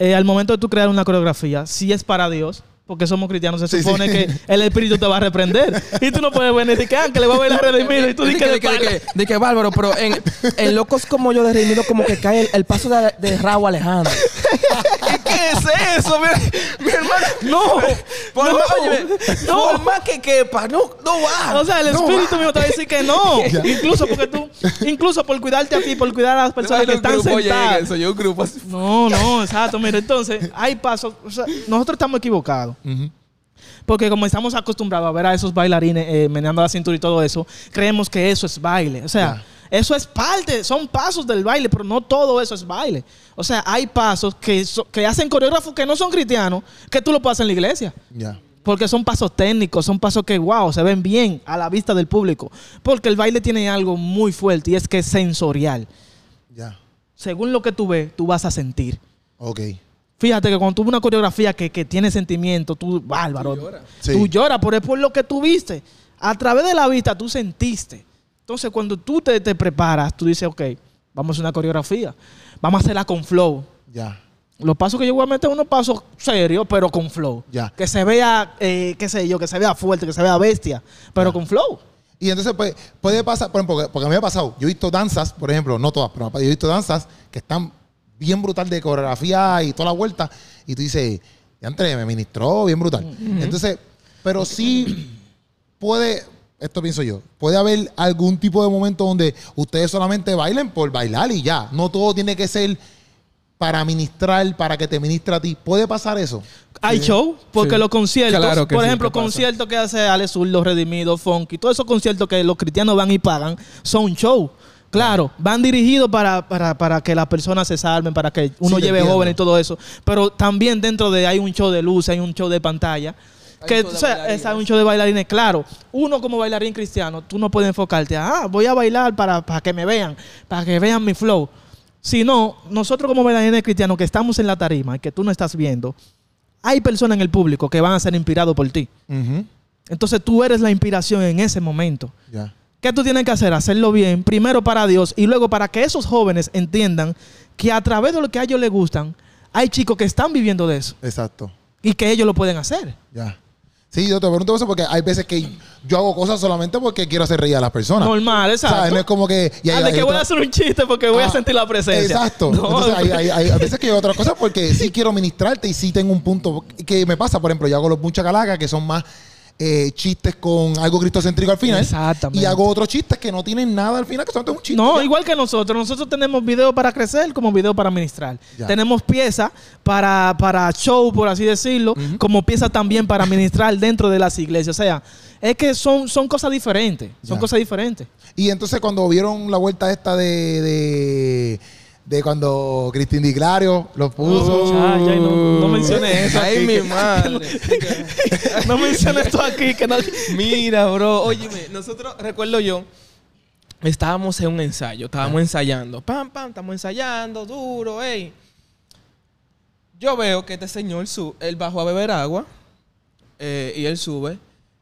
al momento de tú crear una coreografía, si es para Dios, porque somos cristianos, se Sí, supone sí. que el espíritu te va a reprender. y tú no puedes venir y decir que, ah, que le va a bailar redimido y tú dices que, que, de que, de que, de que bárbaro, pero en, en locos como yo de Redimido como que cae el, el paso de, de Raúl Alejandro. *laughs* ¿Qué, es eso? Mi, mi hermano. No, *laughs* Por, no, más, no. por más que quepa, no, no va. O sea, el No espíritu va. mío te va a decir que no. *laughs* incluso porque tú, incluso por cuidarte a ti, por cuidar a las personas que están sentadas. soy un grupo así. No, no, exacto. Mira, entonces hay pasos. o sea, nosotros estamos equivocados. Porque como estamos acostumbrados a ver a esos bailarines eh, meneando la cintura y todo eso, creemos que eso es baile. O sea, eso es parte, son pasos del baile, pero no todo eso es baile. O sea, hay pasos que, so- que hacen coreógrafos que no son cristianos, que tú lo puedes hacer en la iglesia. Ya. Porque son pasos técnicos, son pasos que, wow, se ven bien a la vista del público. Porque el baile tiene algo muy fuerte y es que es sensorial. Ya. Según lo que tú ves, tú vas a sentir. Ok. Fíjate que cuando tú ves una coreografía que, que tiene sentimiento, tú, bárbaro, tú lloras, Sí. pero es por lo que tú viste. A través de la vista tú sentiste. Entonces, cuando tú te, te preparas, tú dices, ok, vamos a hacer una coreografía. Vamos a hacerla con flow. Ya. Los pasos que yo voy a meter, unos pasos serios, pero con flow. Ya. Que se vea, eh, qué sé yo, que se vea fuerte, que se vea bestia, pero Ya. con flow. Y entonces, pues, puede pasar, por ejemplo, porque- porque a mí me ha pasado, yo he visto danzas, por ejemplo, no todas, pero yo he visto danzas que están bien brutal de coreografía y toda la vuelta, y tú dices, ya entré, me ministró bien brutal. Entonces, pero sí puede, esto pienso yo, puede haber algún tipo de momento donde ustedes solamente bailen por bailar y ya. No todo tiene que ser para ministrar, para que te ministre a ti. ¿Puede pasar eso? Hay show, porque Sí. los conciertos, Claro por sí, ejemplo, conciertos que hace Ale Sur, Los Redimidos, Funky, todos esos conciertos que los cristianos van y pagan, son show. Claro, van dirigidos para, para, para que las personas se salven, para que uno Sí, lleve jóvenes y todo eso. Pero también dentro de hay un show de luz, hay un show de pantalla. Hay Que, un show de o sea, es- hay un show de bailarines, claro. Uno como bailarín cristiano, tú no puedes enfocarte, ah, voy a bailar para, para que me vean, para que vean mi flow. Sino, nosotros como bailarines cristianos que estamos en la tarima y que tú no estás viendo, hay personas en el público que van a ser inspirados por ti. Entonces tú eres la inspiración en ese momento. Ya. ¿Qué tú tienes que hacer? Hacerlo bien, primero para Dios y luego para que esos jóvenes entiendan que a través de lo que a ellos les gustan, hay chicos que están viviendo de eso Exacto. y que ellos lo pueden hacer. Ya. Sí, yo te pregunto eso porque hay veces que yo hago cosas solamente porque quiero hacer reír a las personas. Normal, O sea, exacto. no es como que. y hay- Ah, de hay que voy a hacer un chiste porque voy a Ah, sentir la presencia. Exacto. No, Entonces, hay, hay- hay- hay veces que yo hago otras cosas porque sí quiero ministrarte y sí tengo un punto que me pasa. Por ejemplo, yo hago los mucha calaca que son más eh, chistes con algo cristocéntrico al final. Exactamente. Y hago otros chistes que no tienen nada al final, que son un chiste. No, Ya. igual que nosotros. Nosotros tenemos video para crecer como video para ministrar. Ya. Tenemos piezas para, para show, por así decirlo, como piezas también para ministrar dentro de las iglesias. O sea, es que son, son cosas diferentes. Son Ya. cosas diferentes. Y entonces cuando vieron la vuelta esta de, de, de cuando Cristín Di Clario lo puso. Ya, ya, y no, no menciones eso. Ay, aquí, mi que- madre. no menciones esto aquí. Que no- Mira, bro, óyeme, nosotros, recuerdo yo, estábamos en un ensayo, estábamos ensayando. Pam, pam, estamos ensayando, duro, ey. Yo veo que este señor, su, él bajó a beber agua eh, y él sube.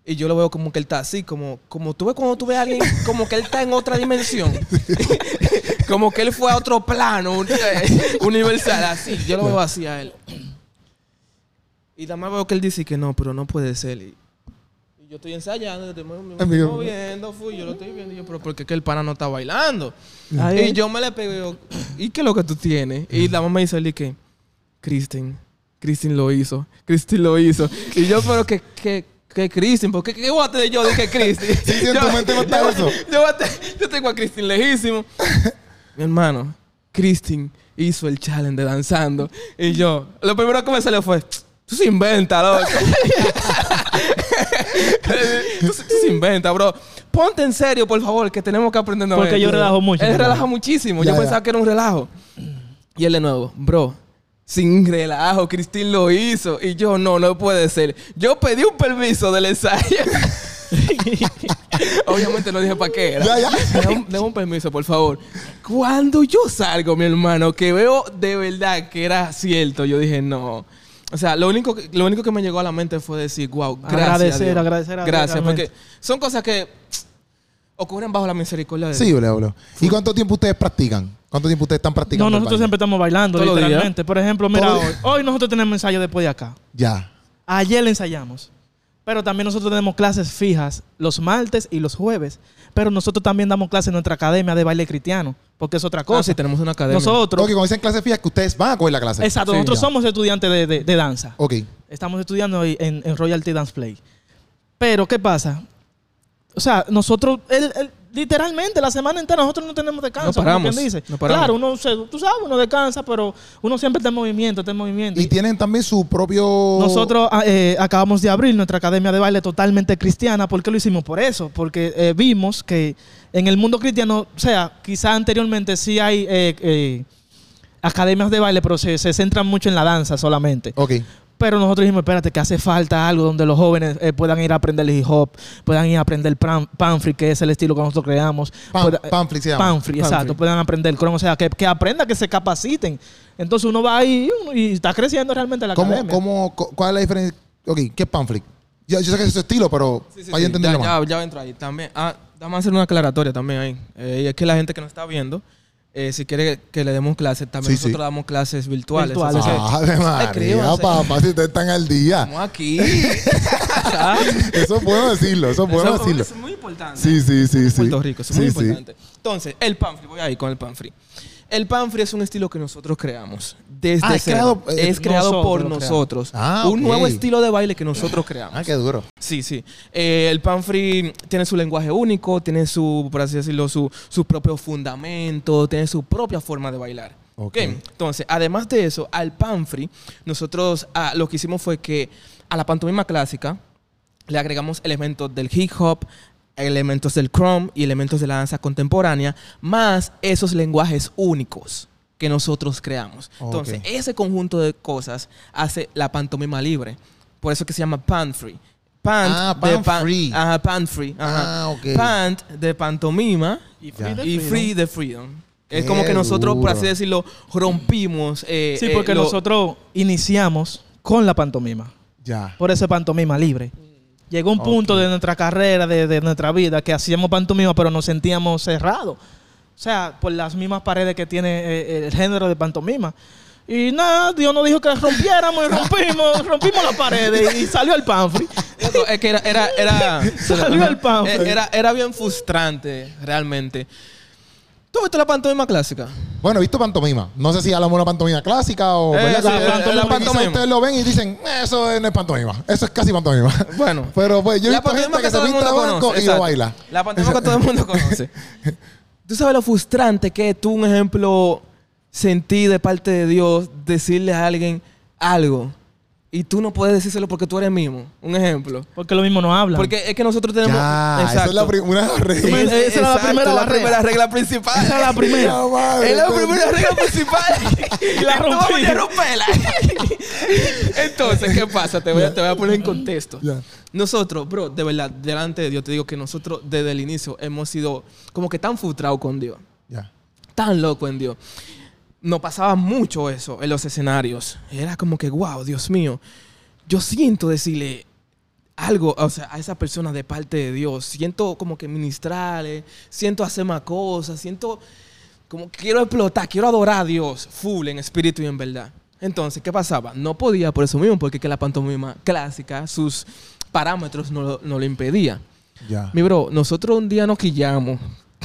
Y yo lo veo como que él está así, como, como tú ves cuando tú ves a alguien, como que él está en otra dimensión. *laughs* como que él fue a otro plano eh, universal, así. Yo lo veo así a él. Y además veo que él dice que no, pero no puede ser. Y, y yo estoy ensayando, estoy moviendo, fui, yo lo estoy viendo. Y yo, pero ¿por qué que el pana no está bailando? Ahí. Y yo me le pego *clears throat* ¿y qué es lo que tú tienes? Y la mamá me dice, que Kristen, Kristen lo hizo, Kristen lo hizo. Y yo, pero que, que, que Kristen, ¿por qué, qué voy a tener yo de que Kristen? Sí, sí, en tu mente no está yo, eso. Yo, tengo a Kristen lejísimo. Mi hermano, Kristen hizo el challenge de danzando. Y yo, lo primero que me salió fue, tú se inventa, loco. *laughs* tú, se- tú se inventa, bro. Ponte en serio, por favor, que tenemos que aprender. Porque yo relajo mucho, Él relaja muchísimo. Ya, yo ya. pensaba que era un relajo. Y él de nuevo, bro. Sin relajo, Cristín lo hizo. Y yo, no, no puede ser. Yo pedí un permiso del ensayo. *laughs* Obviamente no dije para qué era. Ya, ya. Dame un, permiso, por favor. Cuando yo salgo, mi hermano, que veo de verdad que era cierto, yo dije, no. O sea, lo único, que, lo único que me llegó a la mente fue decir, wow, gracias. Agradecer, Dios. agradecer a Dios, Gracias, realmente. porque son cosas que *tsk* ocurren bajo la misericordia de Dios. Sí, bro, bro. ¿Y cuánto tiempo ustedes practican? ¿Cuánto tiempo ustedes están practicando? No, nosotros baile? siempre estamos bailando, literalmente. Por ejemplo, mira, hoy, hoy nosotros tenemos ensayo después de acá. Ya. Ayer le ensayamos. Pero también nosotros tenemos clases fijas los martes y los jueves. Pero nosotros también damos clases en nuestra academia de baile cristiano. Porque es otra Ah, cosa. sí, tenemos una academia. nosotros. Ok, cuando dicen clase fija, que ustedes van a coger la clase. Exacto, Sí, nosotros ya. somos estudiantes de, de- de danza. Ok. Estamos estudiando en, en Royalty Dance Play. Pero, ¿qué pasa? O sea, nosotros, el- el- literalmente, la semana entera nosotros no tenemos descanso. No como paramos, quien dice. no paramos. Claro, uno se, tú sabes, uno descansa, pero uno siempre está en movimiento, está en movimiento. Y tienen también su propio. Nosotros ah, eh, acabamos de abrir nuestra academia de baile totalmente cristiana. ¿Por qué lo hicimos? Por eso. Porque eh, vimos que en el mundo cristiano, o sea, quizá anteriormente sí hay eh, eh, academias de baile, pero se, se centran mucho en la danza solamente. Ok. Pero nosotros dijimos, espérate, que hace falta algo donde los jóvenes eh, puedan ir a aprender hip hop, puedan ir a aprender pan, panfree, que es el estilo que nosotros creamos. Pan- Pueda- Panfree se llama. Panfree, exacto. Panfree. Puedan aprender el crono, o sea, que, que aprendan, que se capaciten. Entonces uno va ahí y está creciendo realmente la ¿Cómo, academia. cómo, cu- ¿Cuál es la diferencia? Ok, ¿qué es Panflick? Yo, yo sé que es su estilo, pero Sí, sí, para sí. entenderlo ya, más. ya, ya entro ahí. También, ah, vamos a hacer una aclaratoria también ahí. Eh, y es que la gente que nos está viendo, eh, si quiere que le demos clases, también Sí, sí. nosotros damos clases virtuales. Virtuales, Ah, de María, papá, si ustedes están al día. Estamos aquí. *laughs* Eso puedo decirlo, eso puedo Eso decirlo. es muy importante. Sí, sí, sí, sí. Puerto Rico, eso es Sí, muy sí. importante. Entonces, el panfree, voy ahí con el panfree. El panfree es un estilo que nosotros creamos. Desde Ah, es cero. creado, eh, es creado nosotros por nosotros. Ah, un nuevo estilo de baile que nosotros *laughs* creamos. Ah, qué duro. Sí, sí. Eh, el panfree tiene su lenguaje único, tiene su, por así decirlo, su, su propio fundamento, tiene su propia forma de bailar. Ok. Ok. Entonces, además de eso, al panfree, nosotros ah, lo que hicimos fue que a la pantomima clásica le agregamos elementos del hip hop, elementos del chrome y elementos de la danza contemporánea, más esos lenguajes únicos que nosotros creamos. Entonces, ese conjunto de cosas hace la pantomima libre. Por eso que se llama panfree. Pant Ah, de pan- pan-free. Ajá. Ajá. Ah, ok. Pant de pantomima Y de free de freedom. Es Qué como que nosotros, por duro. así decirlo, rompimos. eh, Sí, eh, porque lo- nosotros iniciamos con la pantomima. Ya. Por ese pantomima libre. Llegó un punto de nuestra carrera, de, de nuestra vida, que hacíamos pantomima, pero nos sentíamos cerrados. O sea, por las mismas paredes que tiene eh, el género de pantomima. Y nada, Dios nos dijo que rompiéramos y rompimos, *laughs* rompimos las paredes y salió el panfri. Es que era, era, era, *laughs* Salió el. Eh, era, era bien frustrante, realmente. ¿Tú viste la pantomima clásica? Bueno, he visto pantomima. No sé si hablamos de una pantomima clásica o. Eh, sí, la que pantomima. Ustedes lo ven y dicen, "Eh, eso no es pantomima. Eso es casi pantomima. *laughs* Bueno. Pero pues yo he La visto gente pantomima que se pinta conoce, y lo baila. La pantomima que todo el mundo conoce. Tú sabes lo frustrante que tú, un ejemplo, sentir de parte de Dios decirle a alguien algo y tú no puedes decírselo porque tú eres mismo. Un ejemplo. Porque lo mismo no habla. Porque es que nosotros tenemos. Ya, esa es la Exacto. primera regla. Esa era la Exacto, primera la primera regla principal. Esa era la primera. Ya, madre, Es la primera regla principal. *laughs* Y la rompí. a romperla. *laughs* Entonces, ¿qué pasa? Te voy, a, te voy a poner en contexto. Ya. Nosotros, bro, de verdad, delante de Dios, te digo que nosotros desde el inicio hemos sido como que tan frustrados con Dios, Ya. tan locos en Dios. Nos pasaba mucho eso en los escenarios. Era como que, wow, Dios mío, yo siento decirle algo o sea, a esa persona de parte de Dios. Siento como que ministrarle, siento hacer más cosas, siento como que quiero explotar, quiero adorar a Dios full en espíritu y en verdad. Entonces, ¿qué pasaba? No podía por eso mismo, porque que la pantomima clásica, sus parámetros no, lo- no lo impedía. Ya. Mi bro, nosotros un día nos quillamos.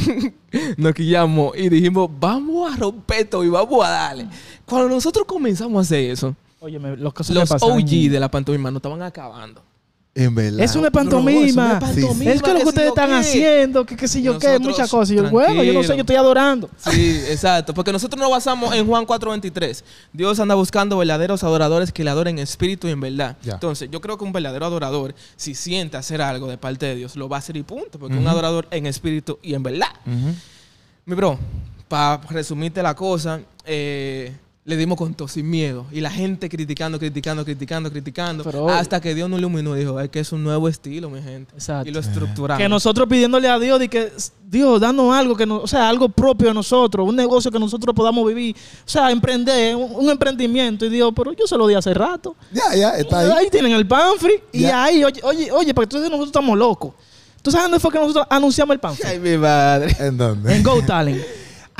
*laughs* nos quillamos y dijimos, vamos a romper todo y vamos a darle. Cuando nosotros comenzamos a hacer eso, Oye, los los. OG de la pantomima nos estaban acabando. En verdad. Es una Bro, pantomima. es una Es pantomima, que lo que ustedes están qué. haciendo, que qué sé yo qué, muchas cosas. Y yo, bueno, yo no sé, yo estoy adorando. Sí, exacto. Porque nosotros nos basamos en Juan 4.23. Dios anda buscando verdaderos adoradores que le adoren en espíritu y en verdad. Ya. Entonces, yo creo que un verdadero adorador, si siente hacer algo de parte de Dios, lo va a hacer y punto. Porque un adorador en espíritu y en verdad. Mi bro, para resumirte la cosa, eh, le dimos con todo, sin miedo. Y la gente criticando, criticando, criticando, criticando. Pero- hasta que Dios nos iluminó y dijo, es que es un nuevo estilo, mi gente. Exacto. Y lo estructuramos. Que nosotros pidiéndole a Dios de que Dios, danos algo que no, o sea, algo propio de nosotros, un negocio que nosotros podamos vivir, o sea, emprender, un, un emprendimiento. Y Dios, pero yo se lo di hace rato. Ya, ya, está ahí. Ahí tienen el panfree y Ya. ahí, oye, oye, oye, porque tú dices nosotros estamos locos. ¿Tú sabes dónde fue que nosotros anunciamos el panfree? Ay, mi madre. ¿En dónde? En Go Talent.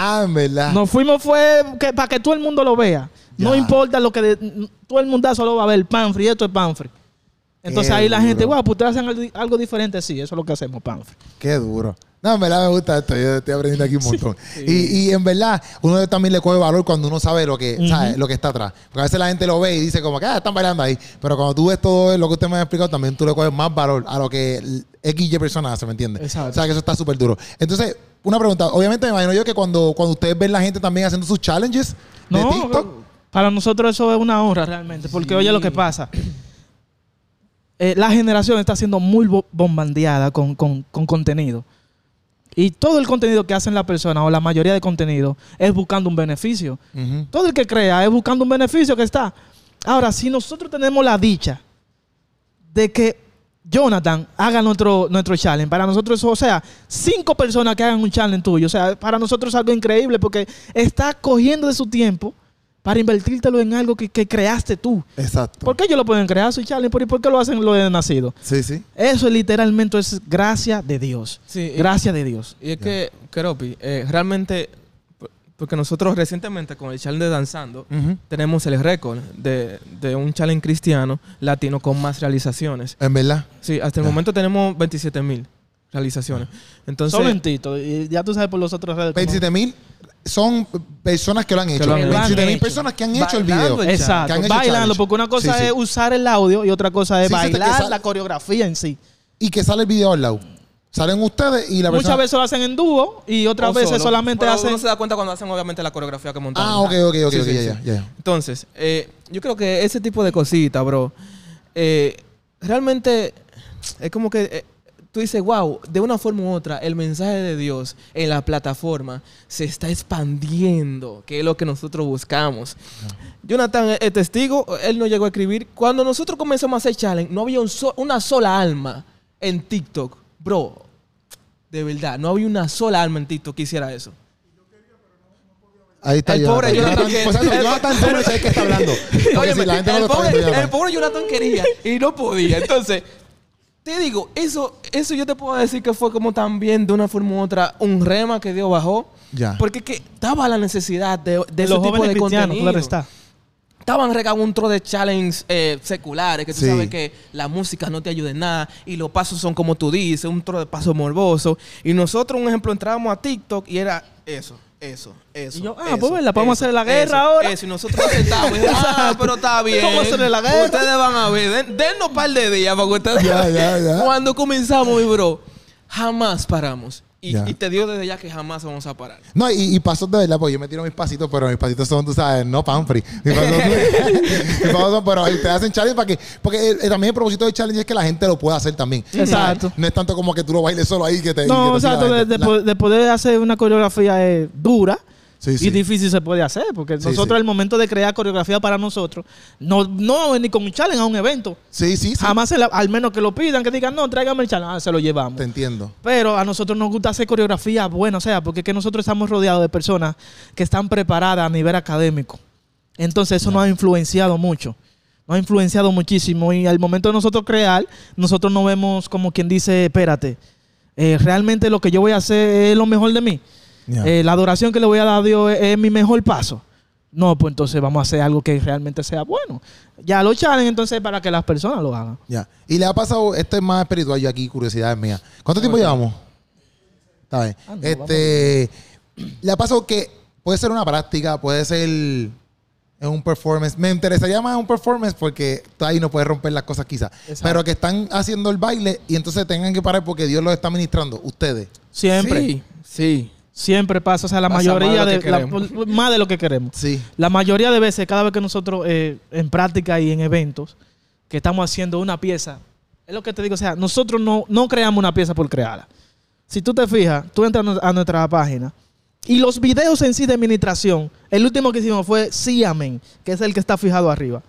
Ah, en verdad. Nos fuimos fue que, para que todo el mundo lo vea. No importa lo que de- todo el mundo solo va a ver el panfree, esto es panfree. Entonces Qué ahí la gente, wow, pues ustedes hacen algo, diferente, sí, eso es lo que hacemos, panfree. Qué duro. No, en verdad me gusta esto. Yo estoy aprendiendo aquí un *laughs* montón. Y, y en verdad, uno también le coge valor cuando uno sabe lo que, sabe, lo que está atrás. Porque a veces la gente lo ve y dice como que ah, están bailando ahí. Pero cuando tú ves todo lo que usted me ha explicado, también tú le coges más valor a lo que el XY persona hace, ¿me entiendes? Exacto. O sea, que eso está súper duro. Entonces, una pregunta. Obviamente me imagino yo que cuando, cuando ustedes ven la gente también haciendo sus challenges de No, TikTok. para nosotros eso es una honra realmente, porque oye lo que pasa. Eh, la generación está siendo muy bo- bombardeada con, con- con contenido. Y todo el contenido que hacen las personas, o la mayoría de contenido, es buscando un beneficio. Todo el que crea es buscando un beneficio que está. Ahora, si nosotros tenemos la dicha de que Jonathan haga nuestro, nuestro challenge, para nosotros eso, o sea, cinco personas que hagan un challenge tuyo, o sea, para nosotros es algo increíble porque está cogiendo de su tiempo para invertírtelo en algo que, que creaste tú. Exacto. ¿Por qué ellos lo pueden crear su challenge? ¿Por, por qué lo hacen lo de nacido? Sí, sí. Eso literalmente es gracia de Dios. Sí, y- Gracia de Dios. Y es que, Keropi, eh, realmente, porque nosotros recientemente con el challenge de Danzando, tenemos el récord de, de un challenge cristiano latino con más realizaciones. En verdad. Sí, hasta el Ya. momento tenemos 27 mil realizaciones. Entonces, Solo en Tito. Y ya tú sabes por los otros redes. cómo- 27 mil son personas que lo han hecho. lo han hecho. 27 mil personas que han hecho el video. Exacto, que han hecho bailando, challenge. porque una cosa Sí, sí. es usar el audio y otra cosa es Sí, bailar la coreografía en sí. Y que sale el video al lado. Salen ustedes y la Muchas persona... veces lo hacen en dúo y otras o veces solo. solamente Pero hacen. Uno se da cuenta cuando hacen obviamente la coreografía que montan. Ah, ok, ok, ok, Sí, ok, sí, ya, sí. ya, ya. Entonces, eh, yo creo que ese tipo de cositas, bro, eh, realmente es como que eh, tú dices, wow, de una forma u otra, el mensaje de Dios en la plataforma se está expandiendo, que es lo que nosotros buscamos. Jonathan es testigo, él no llegó a escribir. Cuando nosotros comenzamos a hacer challenge, no había un so- una sola alma en TikTok. Bro, de verdad, no había una sola alma en TikTok que hiciera eso. Ahí está El pobre Jonathan que- Pues, el- Jonathan tú no sabes qué está hablando. *laughs* Óyeme, si la gente no el, lo pobre, viendo, el Jonathan. pobre Jonathan quería y no podía. Entonces, te digo, eso, eso yo te puedo decir que fue como también de una forma u otra un rema que Dios bajó. Ya. Porque es que daba la necesidad de, de De ese los tipo jóvenes de cristianos, contenido. claro está. Estaban regando un tro de challenge eh, seculares, que tú Sí. sabes que la música no te ayuda en nada y los pasos son como tú dices, un tro de paso morboso. Y nosotros, un ejemplo, entrábamos a TikTok y era eso, eso, eso. Y yo, ah, eso, pues, ¿verdad? Podemos eso, hacerle la guerra eso, ahora. Eso, y nosotros aceptamos. y, *laughs* ah, pero está bien. Vamos a hacerle la guerra. Ustedes van a ver, den, dennos un par de días para que ustedes. Ya, ya, ya. Cuando comenzamos, mi bro, jamás paramos. Y, te digo desde ya que jamás vamos a parar. No, y, y pasos de verdad, pues yo me tiro mis pasitos, pero mis pasitos son, tú sabes, no pan free. Mis pasos, *laughs* mis pasos son, pero ustedes hacen challenge para que, porque eh, también el propósito del challenge es que la gente lo pueda hacer también. Exacto. ¿Sabes? No es tanto como que tú lo bailes solo ahí que te. No, que te exacto, de, La- de poder hacer una coreografía eh, dura Sí, sí. y difícil se puede hacer, porque Sí, nosotros al momento de crear coreografía para nosotros, no, no ni con un challenge a un evento, Sí, sí, sí. jamás, se la- al menos que lo pidan, que digan, no, tráigame el challenge, ah, se lo llevamos. Te entiendo. Pero a nosotros nos gusta hacer coreografía buena, o sea, porque es que nosotros estamos rodeados de personas que están preparadas a nivel académico. Entonces eso nos ha influenciado mucho. Nos ha influenciado muchísimo. Y al momento de nosotros crear, nosotros no vemos como quien dice, espérate, eh, realmente lo que yo voy a hacer es lo mejor de mí. Eh, la adoración que le voy a dar a Dios es, es mi mejor paso. No, pues entonces vamos a hacer algo que realmente sea bueno. Ya lo challenge entonces para que las personas lo hagan. Ya. Y le ha pasado, esto es más espiritual, yo aquí, curiosidades mías. ¿Cuánto tiempo llevamos? Está bien. Ah, no, este, le ha pasado que puede ser una práctica, puede ser en un performance. Me interesaría más un performance porque tú ahí no puedes romper las cosas quizás. Pero que están haciendo el baile y entonces tengan que parar porque Dios los está ministrando. Ustedes. Siempre. Sí, sí. Siempre pasa. O sea, la Pasa mayoría de la- más de lo que queremos. Sí. La mayoría de veces, cada vez que nosotros eh, en práctica y en eventos, que estamos haciendo una pieza, es lo que te digo, o sea, nosotros no, no creamos una pieza por crearla. Si tú te fijas, tú entras a nuestra página y los videos en sí de administración, el último que hicimos fue Sí Amén, que es el que está fijado arriba.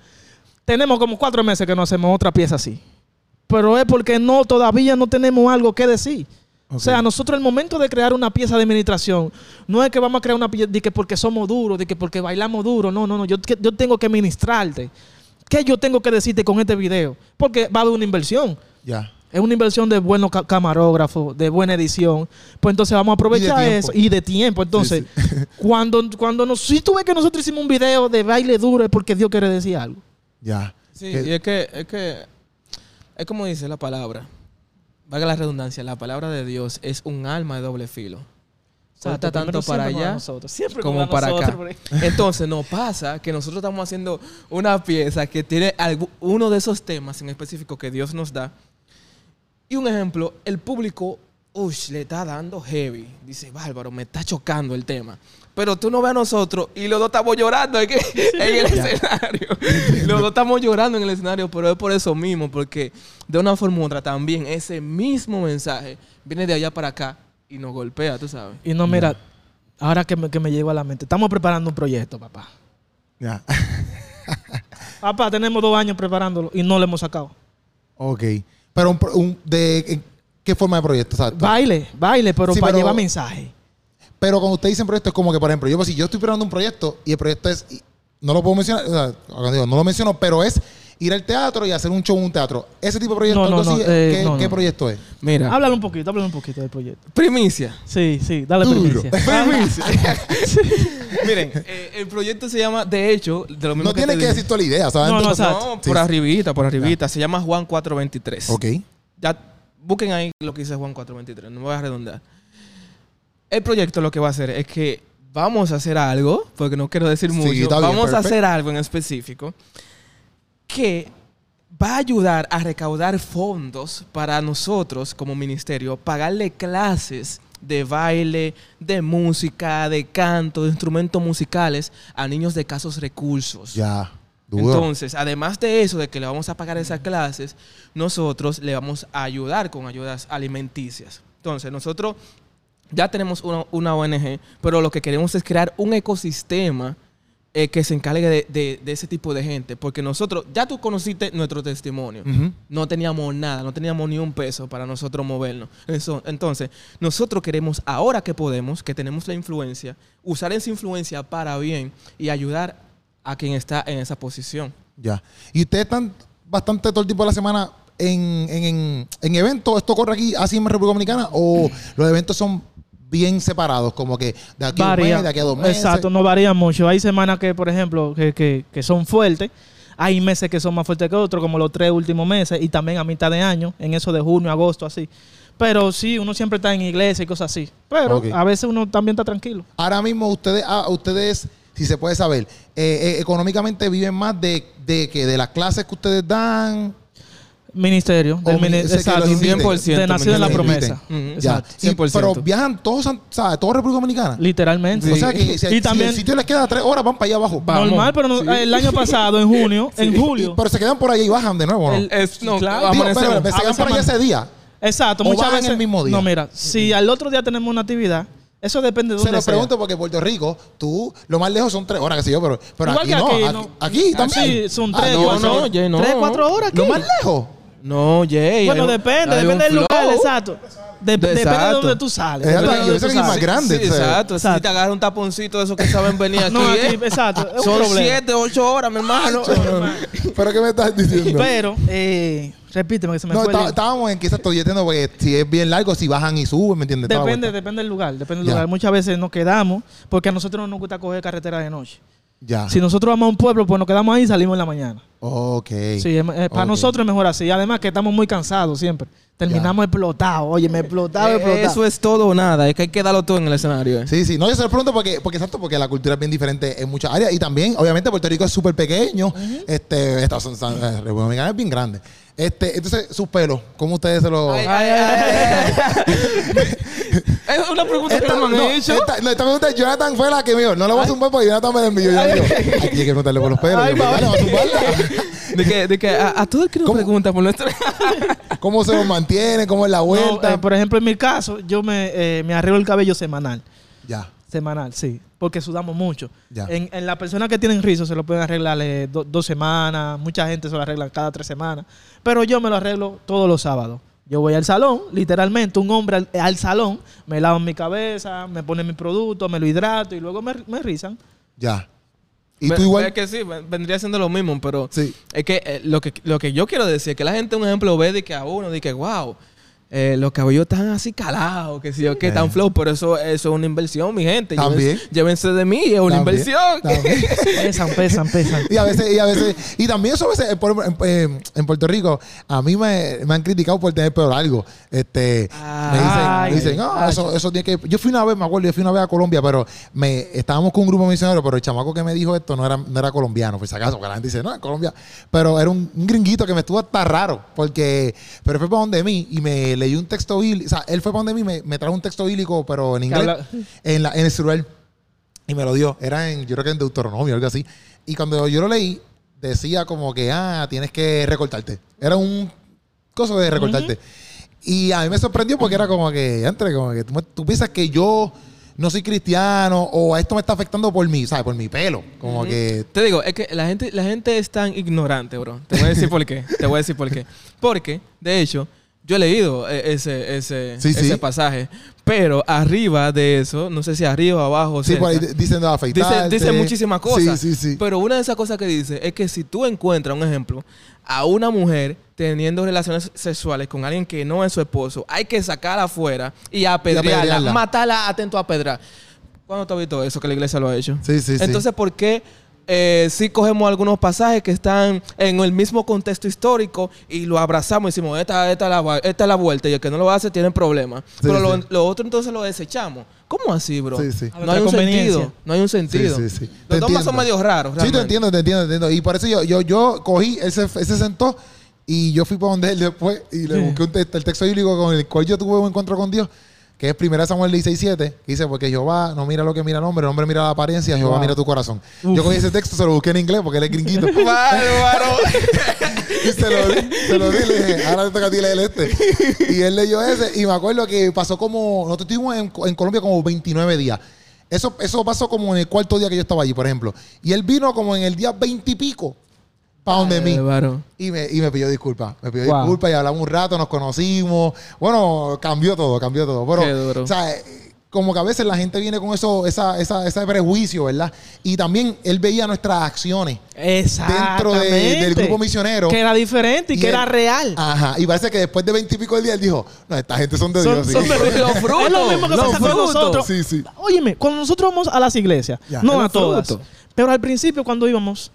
Tenemos como cuatro meses que no hacemos otra pieza así. Pero es porque no, todavía no tenemos algo que decir. O sea, nosotros el momento de crear una pieza de administración, no es que vamos a crear una pieza de que porque somos duros, de que porque bailamos duro, no, no, no, yo, yo tengo que ministrarte. ¿Qué yo tengo que decirte con este video? Porque va a haber una inversión. Ya. Es una inversión de buenos ca- camarógrafos, de buena edición. Pues entonces vamos a aprovechar eso y de tiempo. Entonces, *laughs* cuando, cuando nos, si tú ves que nosotros hicimos un video de baile duro es porque Dios quiere decir algo. Ya. Sí, Que- y es que, es que, es como dice la palabra, valga la redundancia, la palabra de Dios es un alma de doble filo. Salta tanto para allá como para nosotros, acá. *laughs* Entonces nos pasa que nosotros estamos haciendo una pieza que tiene uno de esos temas en específico que Dios nos da. Y un ejemplo, el público, ush, le está dando heavy. Dice, bárbaro, me está chocando el tema. Pero tú no ves a nosotros y los dos estamos llorando en el escenario. los dos estamos llorando en el escenario, pero es por eso mismo, porque de una forma u otra también ese mismo mensaje viene de allá para acá y nos golpea, tú sabes. Y no, mira, ahora que me, que me llegó a la mente, estamos preparando un proyecto, papá. Ya. *laughs* Papá, tenemos dos años preparándolo y no lo hemos sacado. ok. Pero un, pro- un- de ¿en qué forma de proyecto, exacto. Baile, baile, pero Sí, para pero- llevar mensaje. Pero cuando usted dice proyecto, es como que, por ejemplo, yo, si yo estoy preparando un proyecto y el proyecto es, y no lo puedo mencionar, o sea, digo, no lo menciono, pero es ir al teatro y hacer un show en un teatro. Ese tipo de proyecto, No, no, algo así, no, eh, ¿qué, no, qué no. proyecto es? Mira, Háblale un poquito, háblale un poquito del proyecto. primicia. Sí, sí, dale Duro. primicia. *laughs* Primicia. *laughs* Miren, eh, el proyecto se llama, de hecho, de lo mismo No tienes te que decir toda la idea, ¿sabes? No, no, Entonces-. No, por sí. arribita, por arribita. Se llama Juan 423. Ok. Ya busquen ahí lo que dice Juan 423. No me voy a redondar. El proyecto lo que va a hacer es que vamos a hacer algo, porque no quiero decir Sí, mucho. bien, vamos a hacer algo en específico que va a ayudar a recaudar fondos para nosotros como ministerio, pagarle clases de baile, de música, de canto, de instrumentos musicales a niños de escasos recursos. Ya. Entonces, además de eso, de que le vamos a pagar esas clases, nosotros le vamos a ayudar con ayudas alimenticias. Entonces, nosotros ya tenemos una, una ONG, pero lo que queremos es crear un ecosistema eh, que se encargue de, de- de ese tipo de gente. Porque nosotros, ya tú conociste nuestro testimonio. No teníamos nada, no teníamos ni un peso para nosotros movernos. Eso- entonces, nosotros queremos, ahora que podemos, que tenemos la influencia, usar esa influencia para bien y ayudar a quien está en esa posición. Ya. ¿Y ustedes están bastante todo el tiempo de la semana en, en, en, en eventos? ¿Esto corre aquí, así en República Dominicana? ¿O *clears throat* los eventos son bien separados? Como que de aquí a un mes, de aquí a dos meses. Exacto, no varía mucho. Hay semanas que, por ejemplo, que, que, que son fuertes. Hay meses que son más fuertes que otros, como los tres últimos meses, y también a mitad de año, en eso de junio, agosto, así. Pero sí, uno siempre está en iglesia y cosas así. Pero a veces uno también está tranquilo. Ahora mismo ustedes, ah, ustedes si se puede saber, eh, eh, económicamente viven más de, de que de las clases que ustedes dan. Ministerio. Del mi- mini- sé que exacto. los inviten. 100% de Nación de la Promesa. inviten. Ujú. Ya. Exacto. Y- 100%. pero viajan todos, ¿sabes? Toda República Dominicana. Literalmente. O sea que si, y si también, el sitio les queda tres horas, van para allá abajo. Vamos. normal, pero no- Sí. el año pasado, en junio, *laughs* en julio. pero se quedan por allá y bajan de nuevo, ¿no? El- Es, no, Claro. Digo, pero, se quedan por allá ese día. Exacto, ¿O muchas bajan veces. el mismo día? No, mira, si al otro día tenemos una actividad, eso depende de Se dónde lo sea. pregunto porque Puerto Rico, tú, lo más lejos son tres horas, qué sé yo, pero, pero Igual aquí, no, aquí, aquí, ¿no? aquí Ah, también. Sí, son Ah, tres, no, cuatro no, horas. Jay, no. Tres, cuatro horas aquí. Lo más lejos. No, Jay. Bueno, depende, depende del lugar, exacto. De- depende de donde tú sales. Exacto, depende de yo es más grande. Sí, exacto. Si te agarra un taponcito de esos que saben venir *laughs* aquí, No, ¿eh? aquí, exacto. Es un Son problema. siete, ocho horas, mi hermano. *laughs* ¿Pero qué me estás diciendo? Pero, eh, repíteme que se me no, fue. está- estábamos en que estoy entiendo porque si es bien largo, si bajan y suben, ¿me entiendes? Depende, depende del lugar, depende del lugar. Muchas veces nos quedamos porque a nosotros no nos gusta coger carretera de noche. Ya. Si nosotros vamos a un pueblo, pues nos quedamos ahí y salimos en la mañana. Ok. Sí, es- es- para nosotros es mejor así. Además que estamos muy cansados siempre. Terminamos explotados. Oye, me explotado, Eh, explotado. Eso es todo o nada. Es que hay que darlo todo en el escenario. ¿eh? Sí, sí. No, yo se lo pregunto porque, porque exacto, porque la cultura es bien diferente en muchas áreas. Y también, obviamente, Puerto Rico es súper pequeño. Este, Estados Unidos, eh, República Dominicana es bien grande. Este, entonces, sus pelos, ¿cómo ustedes se lo. Ay, ay, ay, ay. *laughs* *laughs* Es una pregunta que Esta, no me no, han hecho. esta, no, esta pregunta de Jonathan fue la que me dijo. No le voy a zumbar porque Jonathan me la envió. Yo digo, hay que preguntarle por los pelos. Ay, Yo, va. a zumbarla. De que, de que a, a todo el que nos ¿Cómo? pregunta por nuestra... ¿Cómo se los mantiene? ¿Cómo es la No, vuelta? eh, por ejemplo, en mi caso, yo me, eh, me arreglo el cabello semanal. ya. Semanal, sí. Porque sudamos mucho. Ya. En, en las personas que tienen rizos se lo pueden arreglar eh, do- dos semanas. Mucha gente se lo arregla cada tres semanas. Pero yo me lo arreglo todos los sábados. Yo voy al salón, literalmente, un hombre al, al salón, me lavo mi cabeza, me pone mi producto, me lo hidrato y luego me, me rizan. Ya. ¿Y tú igual? Es que sí, ven- vendría siendo lo mismo, pero Sí. es que, eh, lo que lo que yo quiero decir es que la gente, un ejemplo, ve de que a uno, de que, wow, eh, los cabellos están así calados, que si yo, que Eh. tan flow, pero eso, eso es una inversión, mi gente. También. Llévense, llévense de mí, es una También, inversión. también. *laughs* Pesan, pesan, pesan. Y a veces, y a veces, y también eso a veces, por ejemplo, en, en- en Puerto Rico, a mí me, me han criticado por tener pelo largo. Este, me dicen, Ay, me dicen, no, ay. eso, eso tiene que. Yo fui una vez, me acuerdo, yo fui una vez a Colombia, pero me estábamos con un grupo misionero, pero el chamaco que me dijo esto no era, no era colombiano, por si acaso, porque la gente dice, no, es Colombia. Pero era un, un gringuito que me estuvo hasta raro, porque, pero fue para donde mí y me leyó un texto bíblico, o sea, él fue para donde mí, me, me trajo un texto bíblico, pero en inglés, en, la, en el celular. Y me lo dio. Era en, yo creo que en Deuteronomio, algo así. Y cuando yo lo leí, decía como que, ah, tienes que recortarte. Era un coso de recortarte. Y a mí me sorprendió porque era como que, entre, como que tú, tú piensas que yo no soy cristiano o esto me está afectando por mi, ¿sabes? Por mi pelo. Como que, Te digo, es que la gente, la gente es tan ignorante, bro. Te voy a decir por qué. Te voy a decir por qué. Porque, de hecho, yo he leído eh, ese, ese, Sí, ese sí. pasaje. Pero arriba de eso, no sé si arriba o abajo, sí, cerca, dicen de dice, afeitarte. dice muchísimas cosas. Sí, sí, sí. Pero una de esas cosas que dice es que si tú encuentras, un ejemplo, a una mujer teniendo relaciones sexuales con alguien que no es su esposo, hay que sacarla afuera y apedrearla, apedrearla. matarla atento a pedrar. ¿Cuándo tú has visto eso que la iglesia lo ha hecho? Sí, sí, sí. Entonces, ¿por qué eh, si cogemos algunos pasajes que están en el mismo contexto histórico y lo abrazamos y decimos, esta, esta, es la, va- esta es la vuelta y el que no lo hace tiene problemas? Pero lo, sí. lo otro entonces lo desechamos. ¿Cómo así, bro? Sí, sí. No hay un sentido. No hay un sentido. Sí, sí, sí. Te Los dos son medio raros. Sí, te entiendo, te entiendo, te entiendo. Y por eso yo, yo, yo cogí, él se, él se sentó y yo fui para donde él después y le Sí. busqué un texto, el texto bíblico con el cual yo tuve un encuentro con Dios, que es 1 Samuel 16.7, que dice, porque Jehová no mira lo que mira el hombre, el hombre mira la apariencia, Jehová Wow. mira tu corazón. Yo cogí ese texto, se lo busqué en inglés porque él es gringuito. *laughs* Bárbaro. *laughs* y se lo di, se lo di, le dije, ahora te toca a ti leer este. Y él leyó ese y me acuerdo que pasó como, nosotros estuvimos en, en Colombia como 29 días. Eso, eso pasó como en el cuarto día que yo estaba allí, por ejemplo. Y él vino como en el día veintipico para donde mí. Y me, y me pidió disculpas. Me pidió Wow. disculpas y hablamos un rato, nos conocimos. Bueno, cambió todo, cambió todo. Pero, Qué duro. o sea, como que a veces la gente viene con eso, esa, esa, ese prejuicio, ¿verdad? Y también él veía nuestras acciones dentro de- del grupo misionero. Que era diferente y, que él- era real. Ajá. Y parece que después de veintipico del día él dijo, no, esta gente son de Son- Dios. sí". son de- Los *laughs* frutos. Es lo mismo que los pasa con frutos. nosotros. Sí, sí. Óyeme, cuando nosotros vamos a las iglesias, Ya. no a todas, pero al principio cuando íbamos,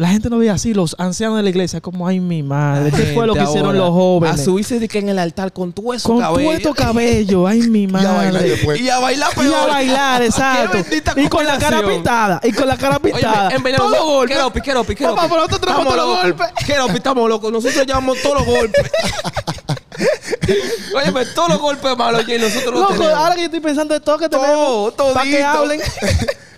la gente no veía así, los ancianos de la iglesia, como, ay, mi madre, ¿qué fue lo que hicieron los jóvenes? A subirse de que en el altar con todo eso Con cabello. puesto cabello, ay, mi *laughs* Y a bailar madre. después. Y a bailar Y a bailar, *laughs* exacto. Y con la cara pintada. Y con la cara pintada. Oye, en de Todos golpes. Keropi, Keropi, Keropi. Papá, pero nosotros tenemos todos los golpes. Keropi, estamos locos. Nosotros llevamos todos los golpes. *laughs* Oye, todos los golpes malos y nosotros los Loco, tenemos. ahora que yo estoy pensando de todo que Todo, tenemos. Para que hablen.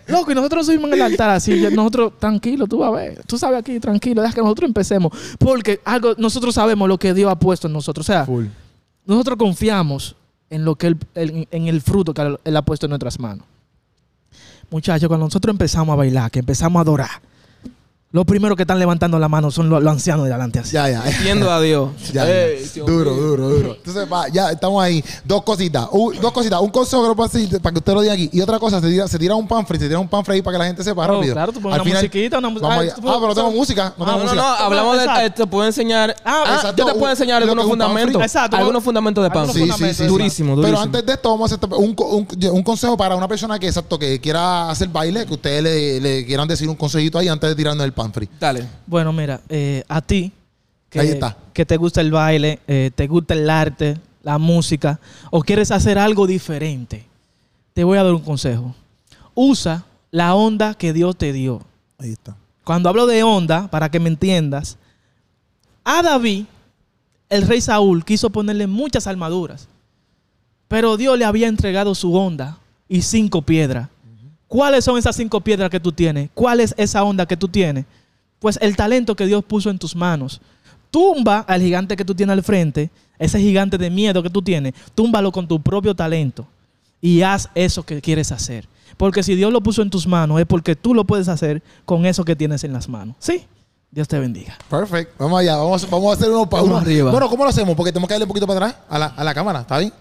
Loco, y nosotros subimos en el altar así. Nosotros, tranquilo, tú vas a ver. Tú sabes aquí, tranquilo, deja que nosotros empecemos. Porque algo, nosotros sabemos lo que Dios ha puesto en nosotros. O sea, Full. nosotros confiamos en lo que él, en, en el fruto que él ha puesto en nuestras manos. Muchachos, cuando nosotros empezamos a bailar, que empezamos a adorar, los primeros que están levantando la mano son los, los ancianos de adelante así. Ya, ya. Yendo a Dios. *laughs* Ya, Ey, ya. Dios Duro, duro, duro. Entonces, va, ya estamos ahí. Dos cositas. Un- dos cositas. Un consejo que lo puedo decir para que usted lo diga aquí. Y otra cosa, se tira, se tira un panfrey, se tira un panfrey ahí para que la gente sepa Oh, rápido. claro, tú pones una musiquita, una música. Ah, Ah, pero no tengo música. No Ah, tengo No, no, música. no, hablamos de. Eh, te puedo enseñar. Ah, Ah, exacto. yo te puedo enseñar algunos fundamentos. Exacto. Algunos fundamentos de pan. Algunos Sí, sí, sí. exacto. Durísimo, Pero durísimo. antes de esto, vamos a hacer un, un, un consejo para una persona que, exacto, que quiera hacer baile, que ustedes le, le quieran decir un consejito ahí antes de tirarnos el panfrey. Dale. Bueno, mira, eh, a ti, que, Ahí está. que te gusta el baile, eh, te gusta el arte, la música, o quieres hacer algo diferente, te voy a dar un consejo. Usa la onda que Dios te dio. Ahí está. Cuando hablo de onda, para que me entiendas, a David, el rey Saúl, quiso ponerle muchas armaduras, pero Dios le había entregado su onda y cinco piedras. ¿Cuáles son esas cinco piedras que tú tienes? ¿Cuál es esa onda que tú tienes? Pues el talento que Dios puso en tus manos. Tumba al gigante que tú tienes al frente, ese gigante de miedo que tú tienes, túmbalo con tu propio talento y haz eso que quieres hacer. Porque si Dios lo puso en tus manos es porque tú lo puedes hacer con eso que tienes en las manos. ¿Sí? Dios te bendiga. Perfecto. Vamos allá. Vamos, vamos a hacer unos pa- Vamos arriba. Bueno, ¿cómo lo hacemos? Porque tenemos que darle un poquito para atrás a la, a la cámara. ¿Está bien?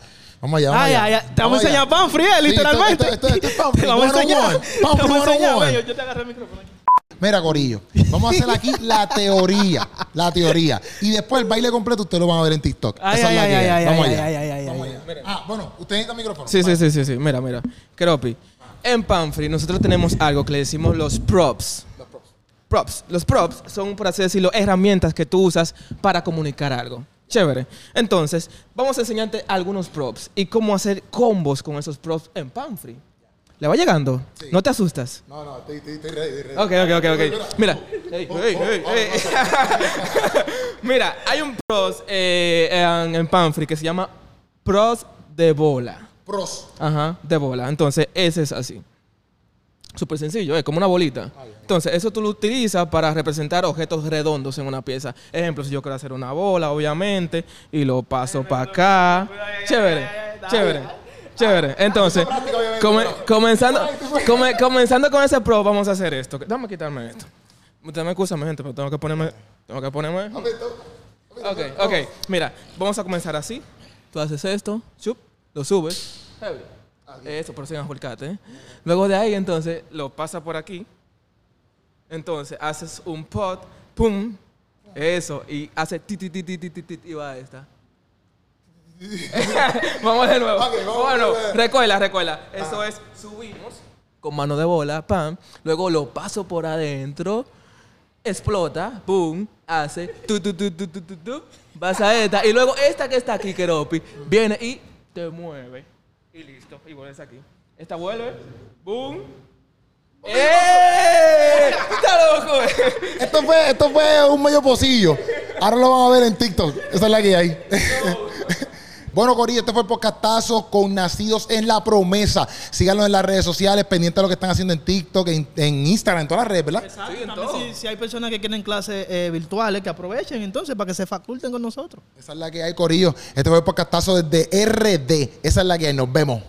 Vamos allá. Vamos Ay, allá. ay, ay. Te vamos a enseñar pan frío, Sí, literalmente. esto- esto- esto es pan *laughs* Te vamos a enseñar. Pan Yo yo te agarré el micrófono aquí. Mira, Corillo, vamos a hacer aquí *laughs* la teoría. La teoría. Y después el baile completo ustedes lo van a ver en TikTok. Ay, Esa ay, es la ay, ay, Vamos allá. Vamos allá. Ah, bueno, usted necesita micrófono. Sí, sí, Vale. sí, sí, sí. Mira, mira. Keropi. En Panfrey nosotros tenemos algo que le decimos los props. Props. Los props son, por así decirlo, herramientas que tú usas para comunicar algo. Chévere. Entonces, vamos a enseñarte algunos props y cómo hacer combos con esos props en Panfrey. ¿Le va llegando? ¿No te asustas? No, no, estoy, estoy, estoy ready, estoy ready. Ok, ok, ok, ok. Mira. Mira, *laughs* hay un pros eh, en, en que se llama pros de bola. Pros. Ajá, de bola. Entonces, ese es así. Súper sencillo, es como una bolita. Entonces, eso tú lo utilizas para representar objetos redondos en una pieza. Ejemplo, si yo quiero hacer una bola, obviamente, y lo paso para acá. Chévere, chévere, chévere. Entonces, come- comenzando, *laughs* come- comenzando con ese pro, vamos a hacer esto. Dame quitarme esto. Usted me excusa, mi gente, pero tengo que ponerme... Tengo que ponerme... Ok, ok. Mira, vamos a comenzar así. Tú haces esto, chup, lo subes. Heavy. Eso, por si en ¿eh? Luego de ahí, entonces, lo pasa por aquí. Entonces, haces un pot, pum. Eso, y hace ti, ti, ti, ti, ti, ti, ti, y va esta. *laughs* vamos de nuevo. Ok, vamos bueno, nuevo. recuerda, recuerda. Eso es, subimos con mano de bola, pam. Luego lo paso por adentro explota, boom, hace tu tu tu tu tu tu tu, vas a esta y luego esta que está aquí, Keropi, viene y te mueve y listo, y vuelves aquí. Esta vuelve, boom. ¡Eh! ¡Está loco! Esto fue, esto fue un medio pocillo. Ahora lo van a ver en TikTok. Esa es la que hay. Bueno, Corillo, este fue el podcastazo con Nacidos en la Promesa. Síganlo en las redes sociales, pendientes de lo que están haciendo en TikTok, en, en Instagram, en todas las redes, ¿verdad? Exacto. Sí, en También todo. si, si hay personas que quieren clases eh, virtuales, que aprovechen entonces para que se faculten con nosotros. Esa es la que hay, Corillo. Este fue el podcastazo desde RD. Esa es la que hay. Nos vemos.